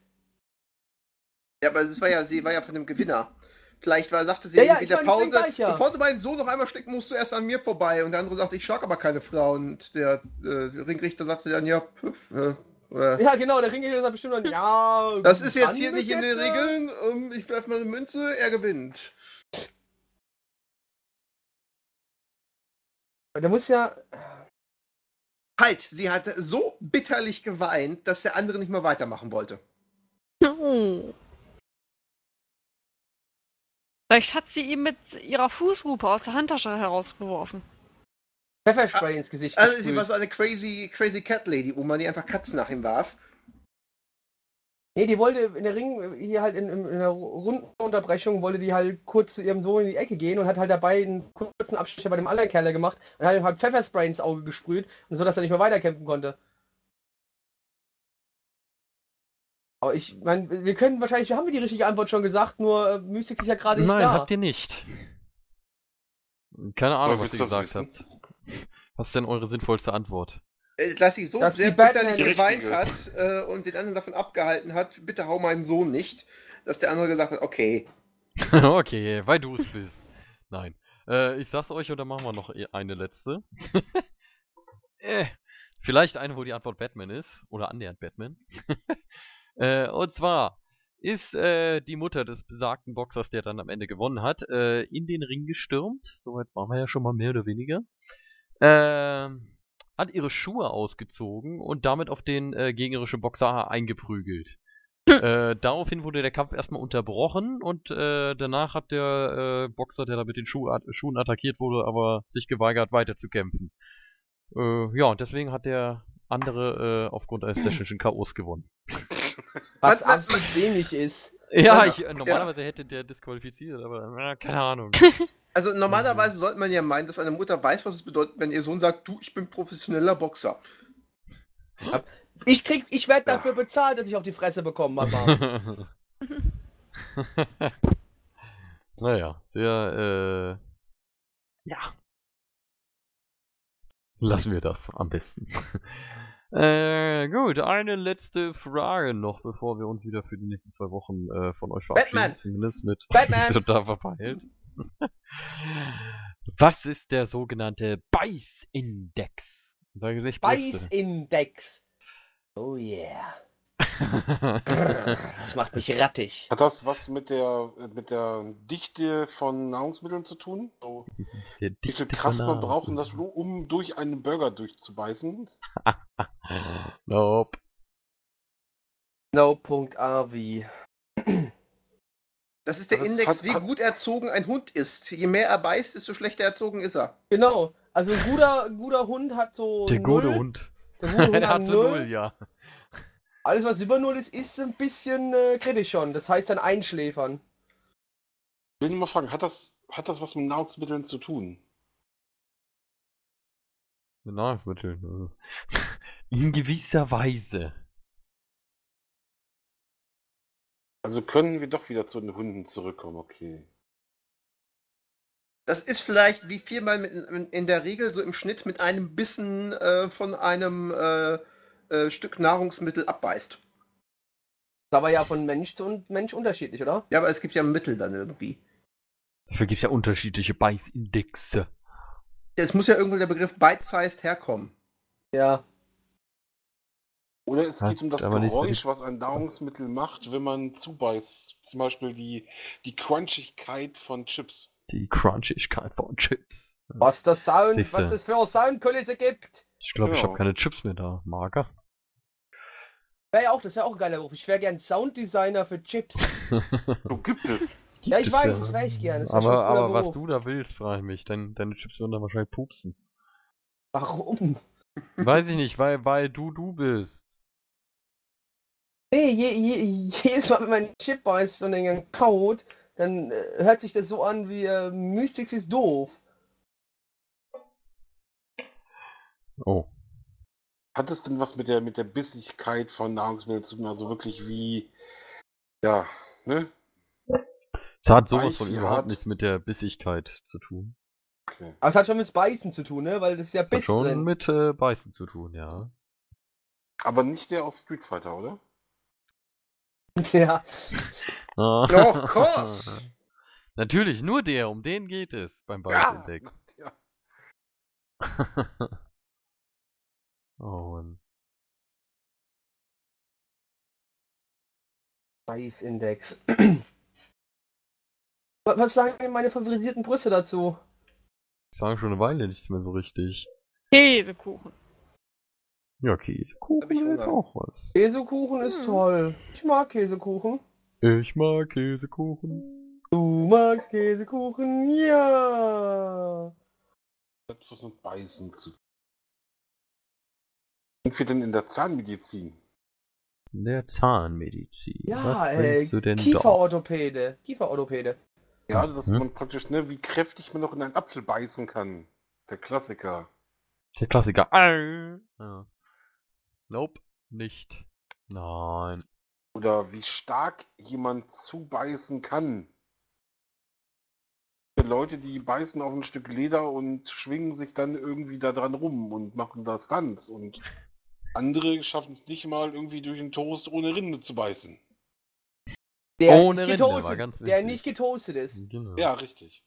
Ja, aber es war ja, sie war ja von dem Gewinner. Vielleicht war, sagte sie Ja, ja, in der Pause, ja. bevor du meinen Sohn noch einmal schlägst, musst du erst an mir vorbei. Und der andere sagte, ich schlag aber keine Frau. Und der äh, Ringrichter sagte dann, ja, pf, äh, äh, Ja, genau, der Ringrichter sagt bestimmt dann, ja. das ist jetzt hier nicht in den äh, Regeln. Ähm, ich werfe mal eine Münze, er gewinnt. Der muss ja. Halt, sie hat so bitterlich geweint, dass der andere nicht mehr weitermachen wollte. Oh. Vielleicht hat sie ihm mit ihrer Fußhupe aus der Handtasche herausgeworfen. Pfefferspray ins Gesicht. Also sie gesprüht. war so eine crazy, crazy Cat Lady, Oma, die einfach Katzen nach ihm warf. Nee, die wollte in der Ring, hier halt in, in, in der Rundenunterbrechung, wollte die halt kurz zu ihrem Sohn in die Ecke gehen und hat halt dabei einen kurzen Abstecher bei dem anderen Kerl gemacht und hat ihm halt Pfefferspray ins Auge gesprüht und so, dass er nicht mehr weiterkämpfen konnte. Aber ich meine, wir können wahrscheinlich, haben wir die richtige Antwort schon gesagt, nur äh, Mystics ist ja gerade nicht Nein, da. habt ihr nicht. Keine Ahnung, Aber was ihr gesagt habt. Was ist denn eure sinnvollste Antwort? Äh, Dass sie so Dass sehr die Batman bitterlich geweint richtige. hat äh, und den anderen davon abgehalten hat, bitte hau meinen Sohn nicht, dass der andere gesagt hat, okay. *laughs* okay, weil du es bist. Nein. Äh, ich sag's euch oder machen wir noch e- eine letzte? *laughs* äh, vielleicht eine, wo die Antwort Batman ist. Oder annähernd Batman. *laughs* äh, und zwar ist äh, die Mutter des besagten Boxers, der dann am Ende gewonnen hat, äh, in den Ring gestürmt. Soweit waren wir ja schon mal mehr oder weniger. Ähm, hat ihre Schuhe ausgezogen und damit auf den äh, gegnerischen Boxer eingeprügelt. Äh, daraufhin wurde der Kampf erstmal unterbrochen und äh, danach hat der äh, Boxer, der da mit den Schuh at Schuhen attackiert wurde, aber sich geweigert weiterzukämpfen. Äh, ja, und deswegen hat der andere äh, aufgrund eines technischen K.O.s gewonnen. *laughs* was absolut dämlich ist. Ja, Also, ich, äh, normalerweise hätte der disqualifiziert, aber äh, keine Ahnung. *laughs* Also normalerweise sollte man ja meinen, dass eine Mutter weiß, was es bedeutet, wenn ihr Sohn sagt, du, ich bin professioneller Boxer. Ich krieg, ich werde dafür bezahlt, dass ich auf die Fresse bekomme, Mama. *laughs* naja, der, äh, ja. Lassen wir das am besten. *laughs* äh, gut, eine letzte Frage noch, bevor wir uns wieder für die nächsten zwei Wochen äh, von euch verabschieden. Batman! Zumindest mit Batman! *laughs* total verpeilt. Was ist der sogenannte Beißindex? Sage. Beißindex. Oh yeah. Das macht mich rattig. Hat das was mit der, mit der Dichte von Nahrungsmitteln zu tun? So, wie viel Kraft man braucht, um, das, um durch einen Burger durchzubeißen? *laughs* Nope. No.rv. Das ist der Das Index, hat- wie hat- gut erzogen ein Hund ist. Je mehr er beißt, desto schlechter erzogen ist er. Genau. Also ein guter, guter Hund hat so. Der null. gute Hund. Der gute Hund *laughs* Der hat hat so null. null, ja. Alles, was über null ist, ist ein bisschen äh, kritisch schon. Das heißt dann einschläfern. Ich will nur mal fragen, hat das, hat das was mit Nahrungsmitteln zu tun? Mit Nahrungsmitteln. äh. *laughs* In gewisser Weise. Also können wir doch wieder zu den Hunden zurückkommen, okay. Das ist vielleicht, wie viel man mit, in, der Regel so im Schnitt mit einem Bissen äh, von einem äh, äh, Stück Nahrungsmittel abbeißt. Ist aber ja von Mensch zu Mensch unterschiedlich, oder? Ja, aber es gibt ja Mittel dann irgendwie. Dafür gibt es ja unterschiedliche Beißindexe. Es muss ja irgendwo der Begriff bite-sized herkommen. Ja. Oder es geht um das Geräusch, was ein Nahrungsmittel macht, wenn man zubeißt. Zum Beispiel die, die Crunchigkeit von Chips. Die Crunchigkeit von Chips. Was das Sound, Siehste. was es für eine Soundkulisse gibt. Ich glaube, ich Ja. habe keine Chips mehr da. Marker. Wäre ja auch, das wäre auch ein geiler Beruf. Ich wäre gern Sounddesigner für Chips. So gibt es. Ja, ich weiß, das wäre ich gern. Das wär schon aber aber was du da willst, frage ich mich. Dein, deine Chips würden dann wahrscheinlich pupsen. Warum? Weiß ich nicht, weil, weil du du bist. Nee, je, je, jedes Mal, wenn man einen Chip beißt und den kaut, dann äh, hört sich das so an wie äh, Mystics ist doof. Oh. Hat es denn was mit der, mit der Bissigkeit von Nahrungsmitteln zu tun? Also wirklich wie, ja, ne? Es hat sowas von überhaupt nichts mit der Bissigkeit zu tun. Okay. Aber es hat schon mit Beißen zu tun, ne? Weil das ist ja Hat Biss schon drin. mit äh, Beißen zu tun, ja. Aber nicht der aus Street Fighter, oder? *laughs* Ja. *laughs* Of course. Natürlich, nur der, um den geht es beim Beißindex. ja. *laughs* oh Mann. Beißindex. *clears throat* Wa- Was sagen denn meine favorisierten Brüste dazu? Ich sage schon eine Weile nichts mehr so richtig. Käsekuchen. Ja, Käsekuchen ich Hunger. auch was. Käsekuchen ist Hm. toll. Ich mag Käsekuchen. Ich mag Käsekuchen. Du magst Käsekuchen, ja. Das hat was mit Beißen zu tun. Sind wir denn in der Zahnmedizin? In der Zahnmedizin. Ja, was äh, du denn? Kieferorthopäde. Kieferorthopäde. Ja, dass Hm? man praktisch, ne, wie kräftig man noch in einen Apfel beißen kann. Der Klassiker. Der Klassiker. Au. Ja. Nope, nicht. Nein. Oder wie stark jemand zubeißen kann. Leute, die beißen auf ein Stück Leder und schwingen sich dann irgendwie da dran rum und machen da Stunts. Und andere schaffen es nicht mal irgendwie durch einen Toast ohne Rinde zu beißen. Der Ohne nicht Rinde war getoastet, ganz der nicht getoastet ist. Genau. Ja, richtig.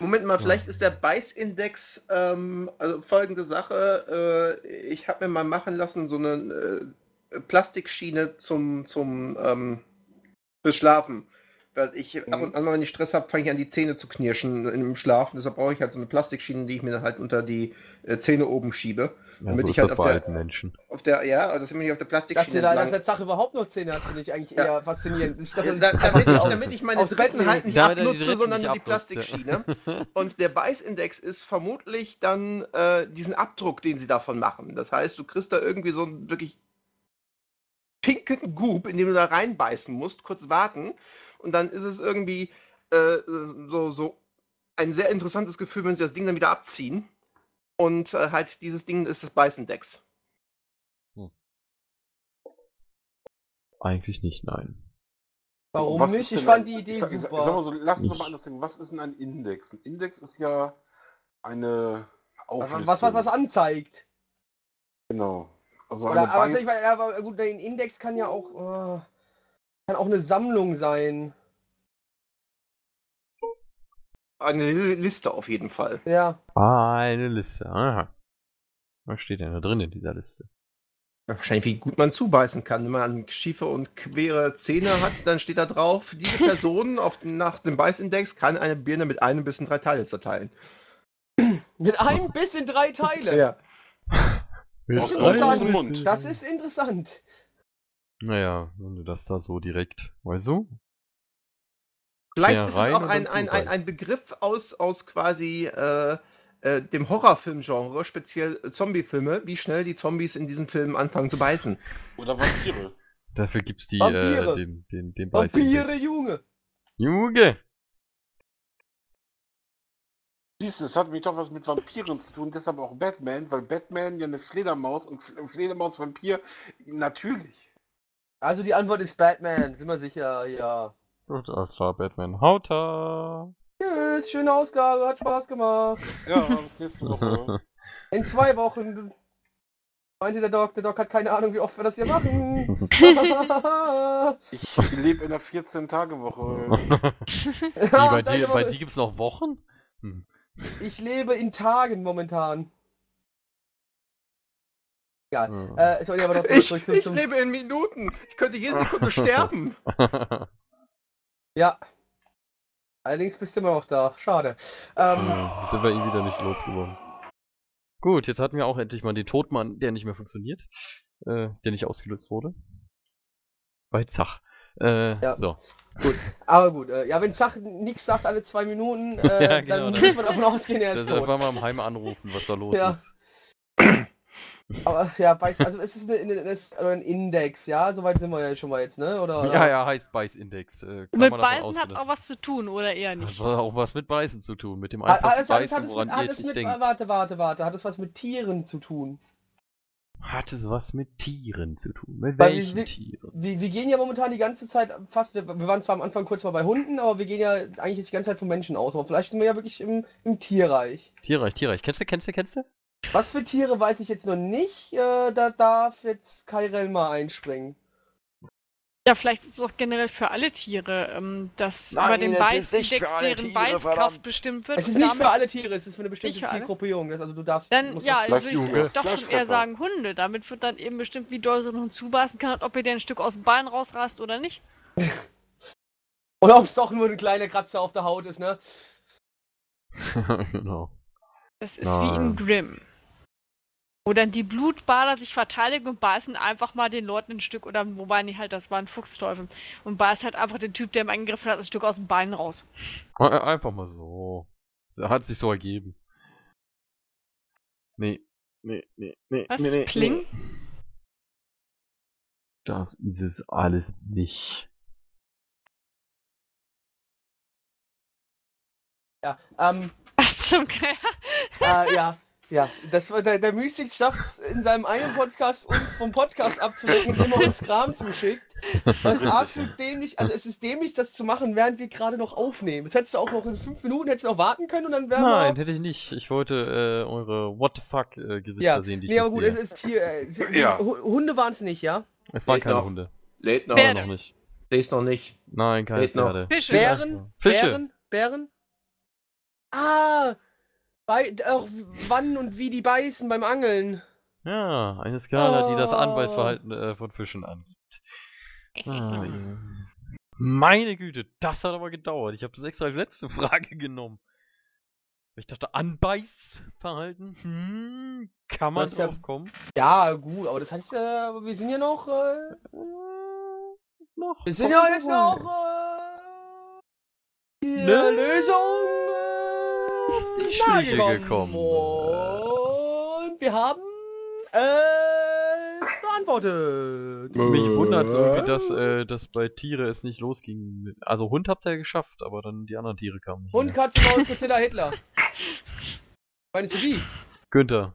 Moment mal, vielleicht ist der Beißindex ähm, also folgende Sache. Äh, ich habe mir mal machen lassen so eine äh, Plastikschiene zum zum ähm, fürs Schlafen. Weil ich ab und an, wenn ich Stress habe, fange ich an, die Zähne zu knirschen im Schlafen. Deshalb brauche ich halt so eine Plastikschiene, die ich mir dann halt unter die äh, Zähne oben schiebe. Ja, damit so ich ist halt das auf der- alten Menschen. Auf der, ja, also dass ich auf der Dass Plastikschiene ihr da dass der Sache überhaupt noch Zähne hat, finde ich eigentlich Ja. eher faszinierend. Nicht, dass Ja, da, *laughs* damit, ich, damit ich meine aufs Bett Dritten halt nicht abnutze, sondern nicht die. Plastikschiene. Und der Beißindex ist vermutlich dann äh, diesen Abdruck, den sie davon machen. Das heißt, du kriegst da irgendwie so einen wirklich pinken Goop, in dem du da reinbeißen musst, kurz warten. Und dann ist es irgendwie äh, so, so ein sehr interessantes Gefühl, wenn sie das Ding dann wieder abziehen. Und äh, halt dieses Ding ist das Beißindex. Eigentlich nicht, nein. Warum Was nicht? Ich fand ein- die Idee sag, super. sag mal so, lass uns doch mal anders denken. Was ist denn ein Index? Ein Index ist ja eine was, Auflistung. was, was, was anzeigt. Genau. Also Oder, eine aber, Beiß- ich aber gut, ein Index kann ja auch, äh, kann auch eine Sammlung sein. Eine Liste auf jeden Fall. Ja. Eine Liste. Aha. Was steht denn da drin in dieser Liste? Wahrscheinlich, wie gut man zubeißen kann. Wenn man schiefe und quere Zähne hat, dann steht da drauf, diese *laughs* Person auf, nach dem Beißindex kann eine Birne mit einem bis in drei Teile zerteilen. *clears throat* Mit einem Biss in drei Teile. Ja. Aus ist interessant. Das ist interessant. Naja, wenn du das da so direkt, weißt du? Vielleicht Ja, ist es auch ein, ein, ein, ein Begriff aus, aus quasi äh, äh, dem Horrorfilmgenre, speziell äh, Zombiefilme, wie schnell die Zombies in diesen Filmen anfangen zu beißen. *laughs* Oder Vampire. Dafür gibt's die, Vampire. äh, den, den, den Vampire, Junge. Junge! Siehst du, es hat mich doch was mit Vampiren zu tun, deshalb auch Batman, weil Batman ja eine Fledermaus und Fle- Fledermaus-Vampir, natürlich. Also die Antwort ist Batman, sind wir sicher, ja. Gut, alles klar, Batman. Hauta! Tschüss, schöne Ausgabe, hat Spaß gemacht. Ja, bis nächste Woche. In zwei Wochen. Meinte der Doc, der Doc hat keine Ahnung, wie oft wir das hier machen. *laughs* Ich *laughs* lebe in einer 14-Tage-Woche. *laughs* Wie, bei dir, bei dir gibt's noch Wochen? Hm. Ich lebe in Tagen momentan. Egal. Hm. Äh, sorry, aber trotzdem Ich, zurück zum, ich zum lebe in Minuten. Ich könnte jede Sekunde sterben. *laughs* Ja. Allerdings bist du immer noch da. Schade. Ähm, Ja, sind wir ihn wieder nicht losgeworden. Gut, jetzt hatten wir auch endlich mal den Todmann, der nicht mehr funktioniert. Äh, der nicht ausgelöst wurde. Bei Zach. Äh, Ja. so. aber gut, äh, ja, wenn Zach nichts sagt alle zwei Minuten, *laughs* äh, Ja, genau, dann dann- muss man davon ausgehen, er ist ist tot. einfach mal im Heim anrufen, was da los Ja. ist. *clears throat* Aber ja, weiß, also es ist, eine, eine, es ist ein Index, ja? Soweit sind wir ja schon mal jetzt, ne? Oder, oder? Ja, ja, heißt Beißindex. Äh, kann Mit Beißen hat ausgehen. auch was zu tun, oder eher Das nicht? hat auch was mit Beißen zu tun, mit dem es- hat, es- Beißen, hat es woran hat es mit, denkt. warte, warte, warte, hat es was mit Tieren zu tun? Hat es was mit Tieren zu tun? Mit Weil wir- welchen wir- Tieren? Wir, wir gehen ja momentan die ganze Zeit fast, wir, wir waren zwar am Anfang kurz mal bei Hunden, aber wir gehen ja eigentlich jetzt die ganze Zeit von Menschen aus. Aber vielleicht sind wir ja wirklich im, im Tierreich. Tierreich, Tierreich. Kennst du, kennst du, kennst du? Was für Tiere weiß ich jetzt noch nicht. Äh, da darf jetzt Kairel mal einspringen. Ja, vielleicht ist es auch generell für alle Tiere, ähm, dass Nein, über den Beißindex deren Tiere, Beißkraft verdammt. bestimmt wird. Es ist und nicht für alle Tiere, es ist für eine bestimmte? Tiergruppierung. Also du darfst. Dann, musst ja, das- Vielleicht würde ich Junge, doch schon eher sagen Hunde. Damit wird dann eben bestimmt, wie doll so ein Hund zubeißen kann, und ob ihr dir ein Stück aus dem Bein rausrast oder nicht. *laughs* Oder ob es doch nur ein kleiner Kratzer auf der Haut ist, ne? *laughs* genau. Das ist wie Nein. in Grimm. Wo dann die Blutbader sich verteidigen und beißen einfach mal den Leuten ein Stück, oder wobei nicht halt, das war ein Fuchsteufel. Und beißt halt einfach den Typ, der ihm angegriffen hat, ein Stück aus dem Bein raus. Äh, Einfach mal so. Hat sich so ergeben. Nee. Nee, nee, nee. Was? nee, nee, Pling? Nee. Das ist es alles nicht. Ja. Ähm, *laughs* Was zum Geier? äh, ja. Ja, das war der, der Mystics schafft es in seinem einen Podcast, uns vom Podcast abzulenken, indem er uns Kram zuschickt. Was absolut dämlich, also es ist dämlich, das zu machen, während wir gerade noch aufnehmen. Das hättest du auch noch in fünf Minuten hättest du noch warten können und dann wären Nein, wir. hätte ich nicht. Ich wollte äh, eure What the fuck äh, Gesichter Ja, sehen, die ich nee, aber gut, sehe. es ist hier. Äh, Ja. Hu- Hunde waren es nicht, ja? Es waren keine noch. Hunde. Lädt noch. Wer Noch nicht. Lest noch nicht. Nein, keine Geht noch. Pferde. Fische. Bären? Fische. Bären? Bären? Ah! Bei, auch wann und wie die beißen beim Angeln. Ja, eine Skala, die das Oh. Anbeißverhalten äh, von Fischen angibt. Ah. Meine Güte, das hat aber gedauert. Ich habe das extra als letzte *laughs* Frage genommen. Ich dachte, Anbeißverhalten? Hm, kann man ist ja- drauf kommen? Ja, gut, aber das heißt aber wir sind ja noch. Äh, Äh, noch. wir sind ja jetzt noch. Äh, die Ne? Lösung. Äh, Die Schliche gekommen. Und wir haben. Äh, es beantwortet. Mich wundert irgendwie, dass, äh, dass bei Tiere es nicht losging. Also Hund habt ihr geschafft, aber dann die anderen Tiere kamen nicht. Hund. Katze, Maus, Godzilla, Hitler. Meinst du die? Günther.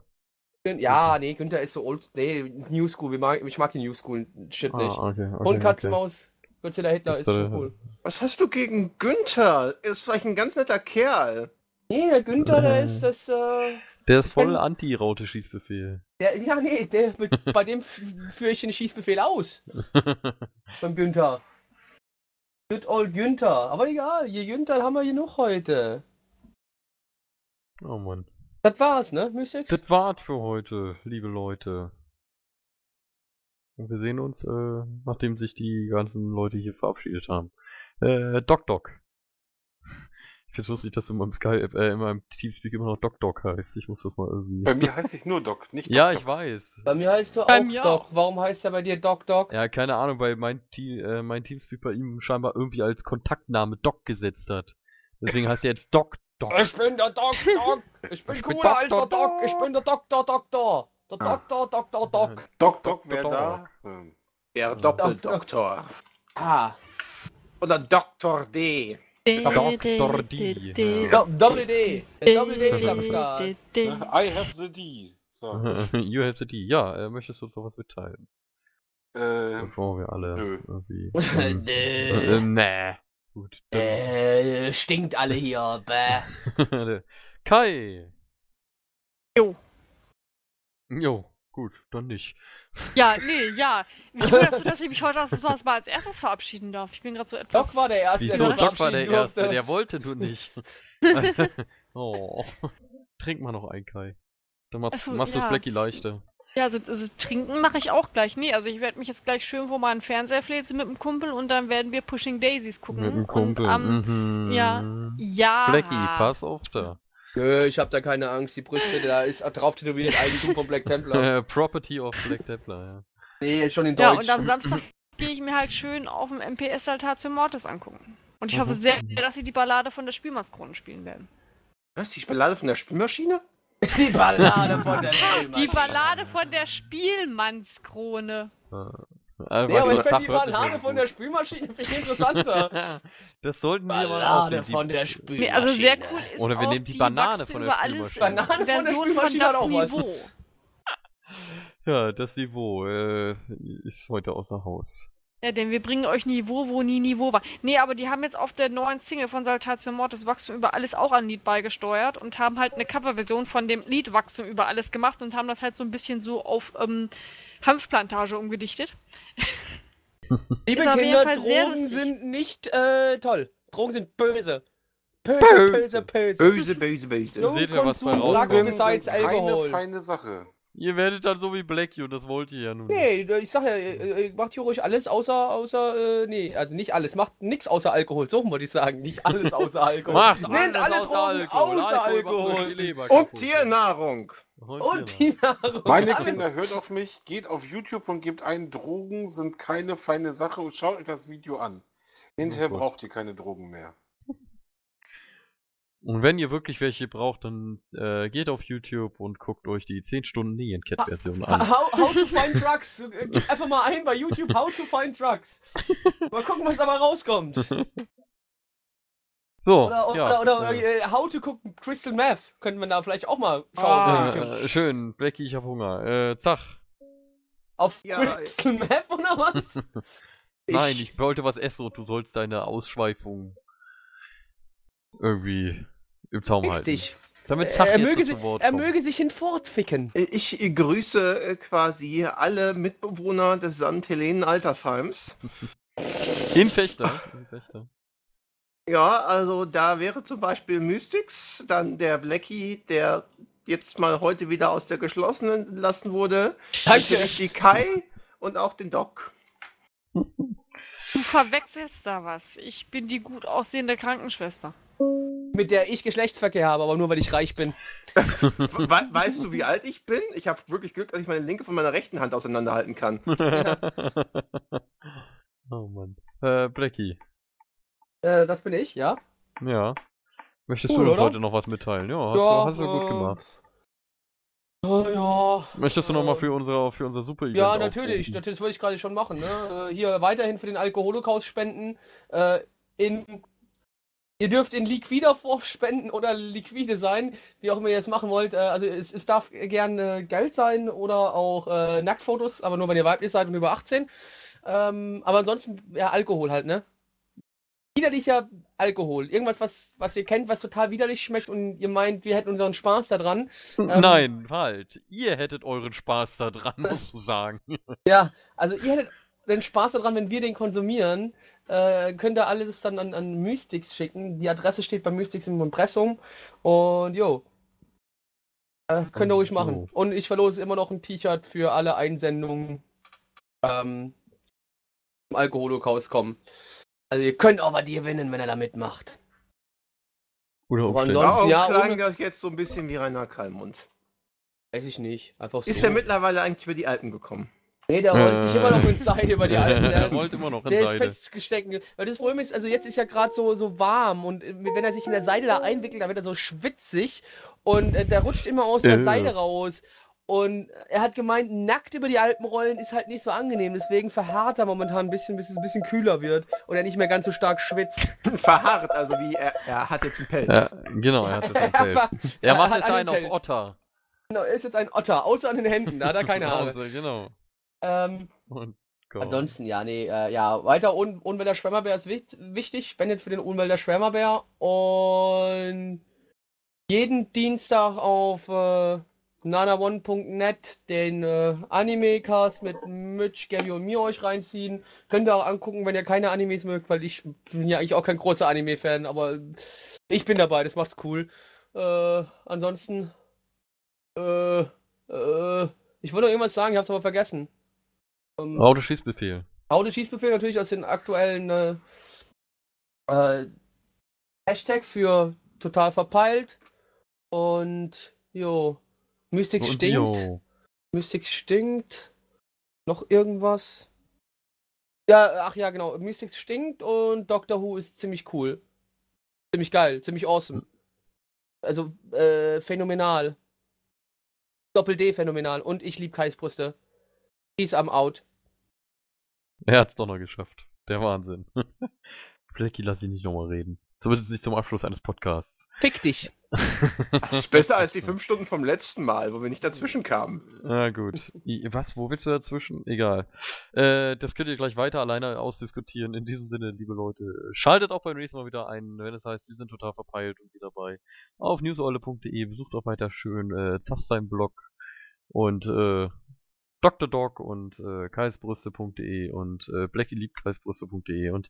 Gün- Ja, nee, Günther ist so old. Nee, ist New School. Wir mag, ich mag den New School Shit nicht. Ah, okay, okay, Hund, Katze, okay. Maus, Godzilla, Hitler ist schon cool. Was hast du gegen Günther? Ist vielleicht ein ganz netter Kerl. Nee, der Günther, der ist das, äh. Der ist voll Anti-Raute-Schießbefehl. Ja, nee, der, *laughs* bei dem führe ich den Schießbefehl aus. *laughs* Beim Günther. Good old Günther. Aber egal, hier Günther haben wir genug heute. oh Mann. Das war's, ne, Mystics? Das war's für heute, liebe Leute. Und wir sehen uns, äh, nachdem sich die ganzen Leute hier verabschiedet haben. Äh, Doc Doc. Ich find's lustig, dass du in meinem Skype, äh, in meinem Teamspeak immer noch Doc Doc heißt. Ich muss das mal irgendwie. Bei mir heißt ich nur Doc, nicht ja, Doc ich weiß. Bei mir heißt er Bei auch Doc. auch. Warum heißt er bei dir Doc Doc? Ja, keine Ahnung, weil mein, Team, äh, mein Teamspeak bei ihm scheinbar irgendwie als Kontaktname Doc gesetzt hat. Deswegen heißt er jetzt Doc Doc. Ich bin der Doc Doc. Ich bin Ich bin cooler als der. Doc. Ich bin der Doktor Doktor. Der Ah. Doktor Doktor Doc. Doc, Doc wäre Doc. da. Hm. Der Doppeldoktor. Ah. Oder Dr. D. Dr. D. Do Doppel D. Der Doppel D ist am Start. I have the D. So. *laughs* you have the D. Ja, äh, möchtest du uns noch was mitteilen? äh, Bevor wir alle Nö. irgendwie. *laughs* Ähm, Nö. äh, nee. Gut. Dann, Äh, stinkt alle hier. Bäh. *laughs* Kai. Jo. Jo, gut, dann nicht. Ja, nee, ja. Ich bin dazu, dass ich mich heute das mal als erstes verabschieden darf. Ich bin gerade so etwas. Doc war der Erste, Wieso? sich Doc war der verabschieden Erste, durfte. der wollte du nicht. *laughs* oh. Trink mal noch ein, Kai. Dann machst, Ach so, machst ja. Blackie leichter. Ja, also, also trinken mache ich auch gleich. Nee, also ich werde mich jetzt gleich schön vor meinen Fernseher fläzen mit dem Kumpel und dann werden wir Pushing Daisies gucken. Mit dem Kumpel. Und am, mhm. ja. ja. Blackie, pass auf da. Nö, ich hab da keine Angst. Die Brüste, da ist drauf tätowiert Eigentum von Black Templar. *laughs* Äh, Property of Black Templar, ja. Nee, schon in Ja, Deutsch. und am Samstag gehe ich mir halt schön auf dem MPS-Altar zum Mortis angucken. Und ich hoffe Mhm. sehr, dass sie die Ballade von der Spielmannskrone spielen werden. Was? Die Ballade von der Spielmaschine? *laughs* Die Ballade von der Die Ballade von der Spielmannskrone. Äh, Nee, aber ich finde die sich von der Spülmaschine viel interessanter. *laughs* Das sollten wir mal aufnehmen. von der Nee, Spülmaschine. also sehr cool ist Oder wir auch nehmen die Banane Wachsen von der über alles Spülmaschine. Banane von der Spülmaschine hat das auch was. Niveau. *laughs* Ja, das Niveau äh, ist heute außer Haus. Ja, denn wir bringen euch Niveau, wo nie Niveau war. Nee, aber die haben jetzt auf der neuen Single von Saltation Mord das Wachstum über alles auch an Lied beigesteuert und haben halt eine Coverversion von dem Lied Wachstum über alles gemacht und haben das halt so ein bisschen so auf ähm, Hanfplantage umgedichtet. *laughs* Liebe Kinder, Drogen sind nicht äh, toll. Drogen sind böse. Böse, Böse. böse, böse. Böse, böse. No Seht ihr, was bei rauskommt? Keine Alkohol. feine Sache. Ihr werdet dann so wie Blackie und das wollt ihr ja nun. Nee, ich sag ja, macht hier ruhig alles außer, außer, äh, nee, also nicht alles, macht nix außer Alkohol, so wollte ich sagen, nicht alles außer *laughs* Alkohol. Macht Nehmt alles alle außer Drogen Alkohol. außer Alkohol Alkohol. Leber Und kaputt. Und die Nahrung. Meine. Kinder, hört auf mich, geht auf YouTube und gebt ein, Drogen sind keine feine Sache und schaut euch das Video an. Hinterher Oh braucht ihr keine Drogen mehr. Und wenn ihr wirklich welche braucht, dann äh, geht auf YouTube und guckt euch die 10 Stunden Nähen-Cat-Version an. How, how to find drugs. Gib einfach mal ein bei YouTube, how to find drugs. Mal gucken, was dabei rauskommt. *laughs* So, Oder, oder, ja, oder, äh, äh, how to cook Crystal Meth. Könnte man da vielleicht auch mal schauen. auf YouTube. äh, schön, Blackie, ich hab Hunger. Äh, Zach. Auf Ja, Crystal Meth oder was? *laughs* Nein, ich wollte was essen und du sollst deine Ausschweifung irgendwie im Zaum Richtig. halten. Damit Äh, Zach er, jetzt möge so si zu Wort er möge sich hinfortficken. Ich grüße äh, quasi alle Mitbewohner des St. Helenen Altersheims. In Fechter. In Fechter. Ja, also da wäre zum Beispiel Mystics, dann der Blackie, der jetzt mal heute wieder aus der geschlossenen entlassen wurde. Danke. Natürlich die Kai und auch den Doc. Du verwechselst da was. Ich bin die gut aussehende Krankenschwester. Mit der ich Geschlechtsverkehr habe, aber nur weil ich reich bin. *laughs* We weißt du, wie alt ich bin? Ich habe wirklich Glück, dass ich meine linke von meiner rechten Hand auseinanderhalten kann. *laughs* *laughs* oh Mann. Äh, Blackie. Äh, das bin ich, ja. Ja. Möchtest Cool, du uns oder? heute noch was mitteilen? Ja, hast, Ja, du, hast du gut äh, gemacht. Oh, ja. Möchtest du noch mal äh, für unser, für unser super Event Ja, natürlich. aufrufen? Das wollte ich gerade schon machen. Ne? Äh, Hier weiterhin für den Alkoholocaust spenden. Äh, in, ihr dürft in Liquider vorspenden oder Liquide sein, wie auch immer ihr es machen wollt. Äh, also es, es darf gerne Geld sein oder auch Nacktfotos, aber nur wenn ihr weiblich seid und über 18. Ähm, aber ansonsten, ja, Alkohol halt, ne? Widerlicher Alkohol. Irgendwas, was, was ihr kennt, was total widerlich schmeckt und ihr meint, wir hätten unseren Spaß daran. *laughs* Ähm, Nein, halt. Ihr hättet euren Spaß da dran, *laughs* musst du sagen. *laughs* Ja, also ihr hättet den Spaß daran, wenn wir den konsumieren. Äh, könnt ihr alles dann an, an Mystics schicken. Die Adresse steht bei Mystics im Impressum. Und jo. Äh, könnt ihr ruhig machen. Und ich verlose immer noch ein T-Shirt für alle Einsendungen ähm, im Alkoholocaust kommen. Also ihr könnt auch was gewinnen, wenn ihr da mitmacht. Oder Aber ansonsten- Warum ja, klang ohne- das jetzt so ein bisschen wie Rainer Kalmund? Weiß ich nicht. Einfach so. Ist er mittlerweile eigentlich über die Alpen gekommen? Nee, der rollt sich immer noch in *laughs* Seite über die Alten. Der er ist- wollte immer noch in Der ist Seide. festgesteckt. Weil das Problem ist, also jetzt ist ja gerade so, so warm und äh, wenn er sich in der Seide da einwickelt, dann wird er so schwitzig und äh, der rutscht immer aus der Äh. Seide raus. Und er hat gemeint, nackt über die Alpen rollen ist halt nicht so angenehm. Deswegen verharrt er momentan ein bisschen, bis es ein bisschen kühler wird und er nicht mehr ganz so stark schwitzt. *laughs* Verharrt, also wie er, er hat jetzt einen Pelz. Ja, genau, er hat das er, erzählt. ver- Er macht jetzt einen *laughs* auf Pelz. Otter. Genau, er ist jetzt ein Otter, außer an den Händen, da hat er keine *laughs* Haare. Also, genau. Ähm, Und Gott. Ansonsten, ja, nee, äh, ja, weiter Un Unwälder Schwärmerbär ist wicht wichtig, spendet für den Unwälder Schwärmerbär und jeden Dienstag auf äh, nanaone.net den äh, Anime-Cast mit Mitch, Gabby und mir euch reinziehen. Könnt ihr auch angucken, wenn ihr keine Animes mögt, weil ich bin ja eigentlich auch kein großer Anime-Fan, aber ich bin dabei, das macht's cool. Äh, ansonsten, äh, äh, ich wollte noch irgendwas sagen, ich hab's aber vergessen. Ähm, Autoschießbefehl. Autoschießbefehl natürlich aus den aktuellen äh, äh, Hashtag für total verpeilt. Und jo, Mystic Und stinkt. jo. Mystic stinkt. Noch irgendwas? Ja, ach ja, genau. Mystic stinkt und Doctor Who ist ziemlich cool. Ziemlich geil, ziemlich awesome. Also, äh, phänomenal. Doppel-D phänomenal. Und ich liebe Kais Brüste. Peace am Out. Er hat's doch noch geschafft. Der Wahnsinn. *laughs* Blackie lass ich nicht nochmal reden. Zumindest nicht zum Abschluss eines Podcasts. Fick dich. Das ist besser als die fünf Stunden vom letzten Mal, wo wir nicht dazwischen kamen. Na gut. Was? Wo willst du dazwischen? Egal. Äh, das könnt ihr gleich weiter alleine ausdiskutieren. In diesem Sinne, liebe Leute, schaltet auch beim nächsten Mal wieder ein, wenn es heißt, wir sind total verpeilt und wieder dabei. Auf newsolle.de, besucht auch weiter schön äh, Zach seinen Blog und äh, Dr. Dog und äh, kreisbrüste.de und äh, Blackie liebt kreisbrüste.de und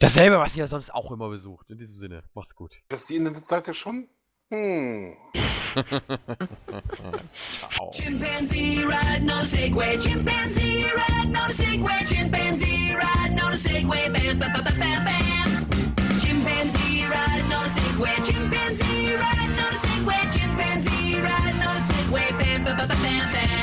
Dasselbe, was ihr sonst auch immer besucht. In diesem Sinne, macht's gut. Das ist die Internetseite schon? Hm. *laughs* Chimpanzee riding on a Segway, Chimpanzee riding on a Segway, Chimpanzee riding on a Segway, bam, bam, bam, bam, bam. Chimpanzee riding on a Segway, Chimpanzee riding on a Segway, Chimpanzee riding on a Segway, bam, bam, bam, bam, bam.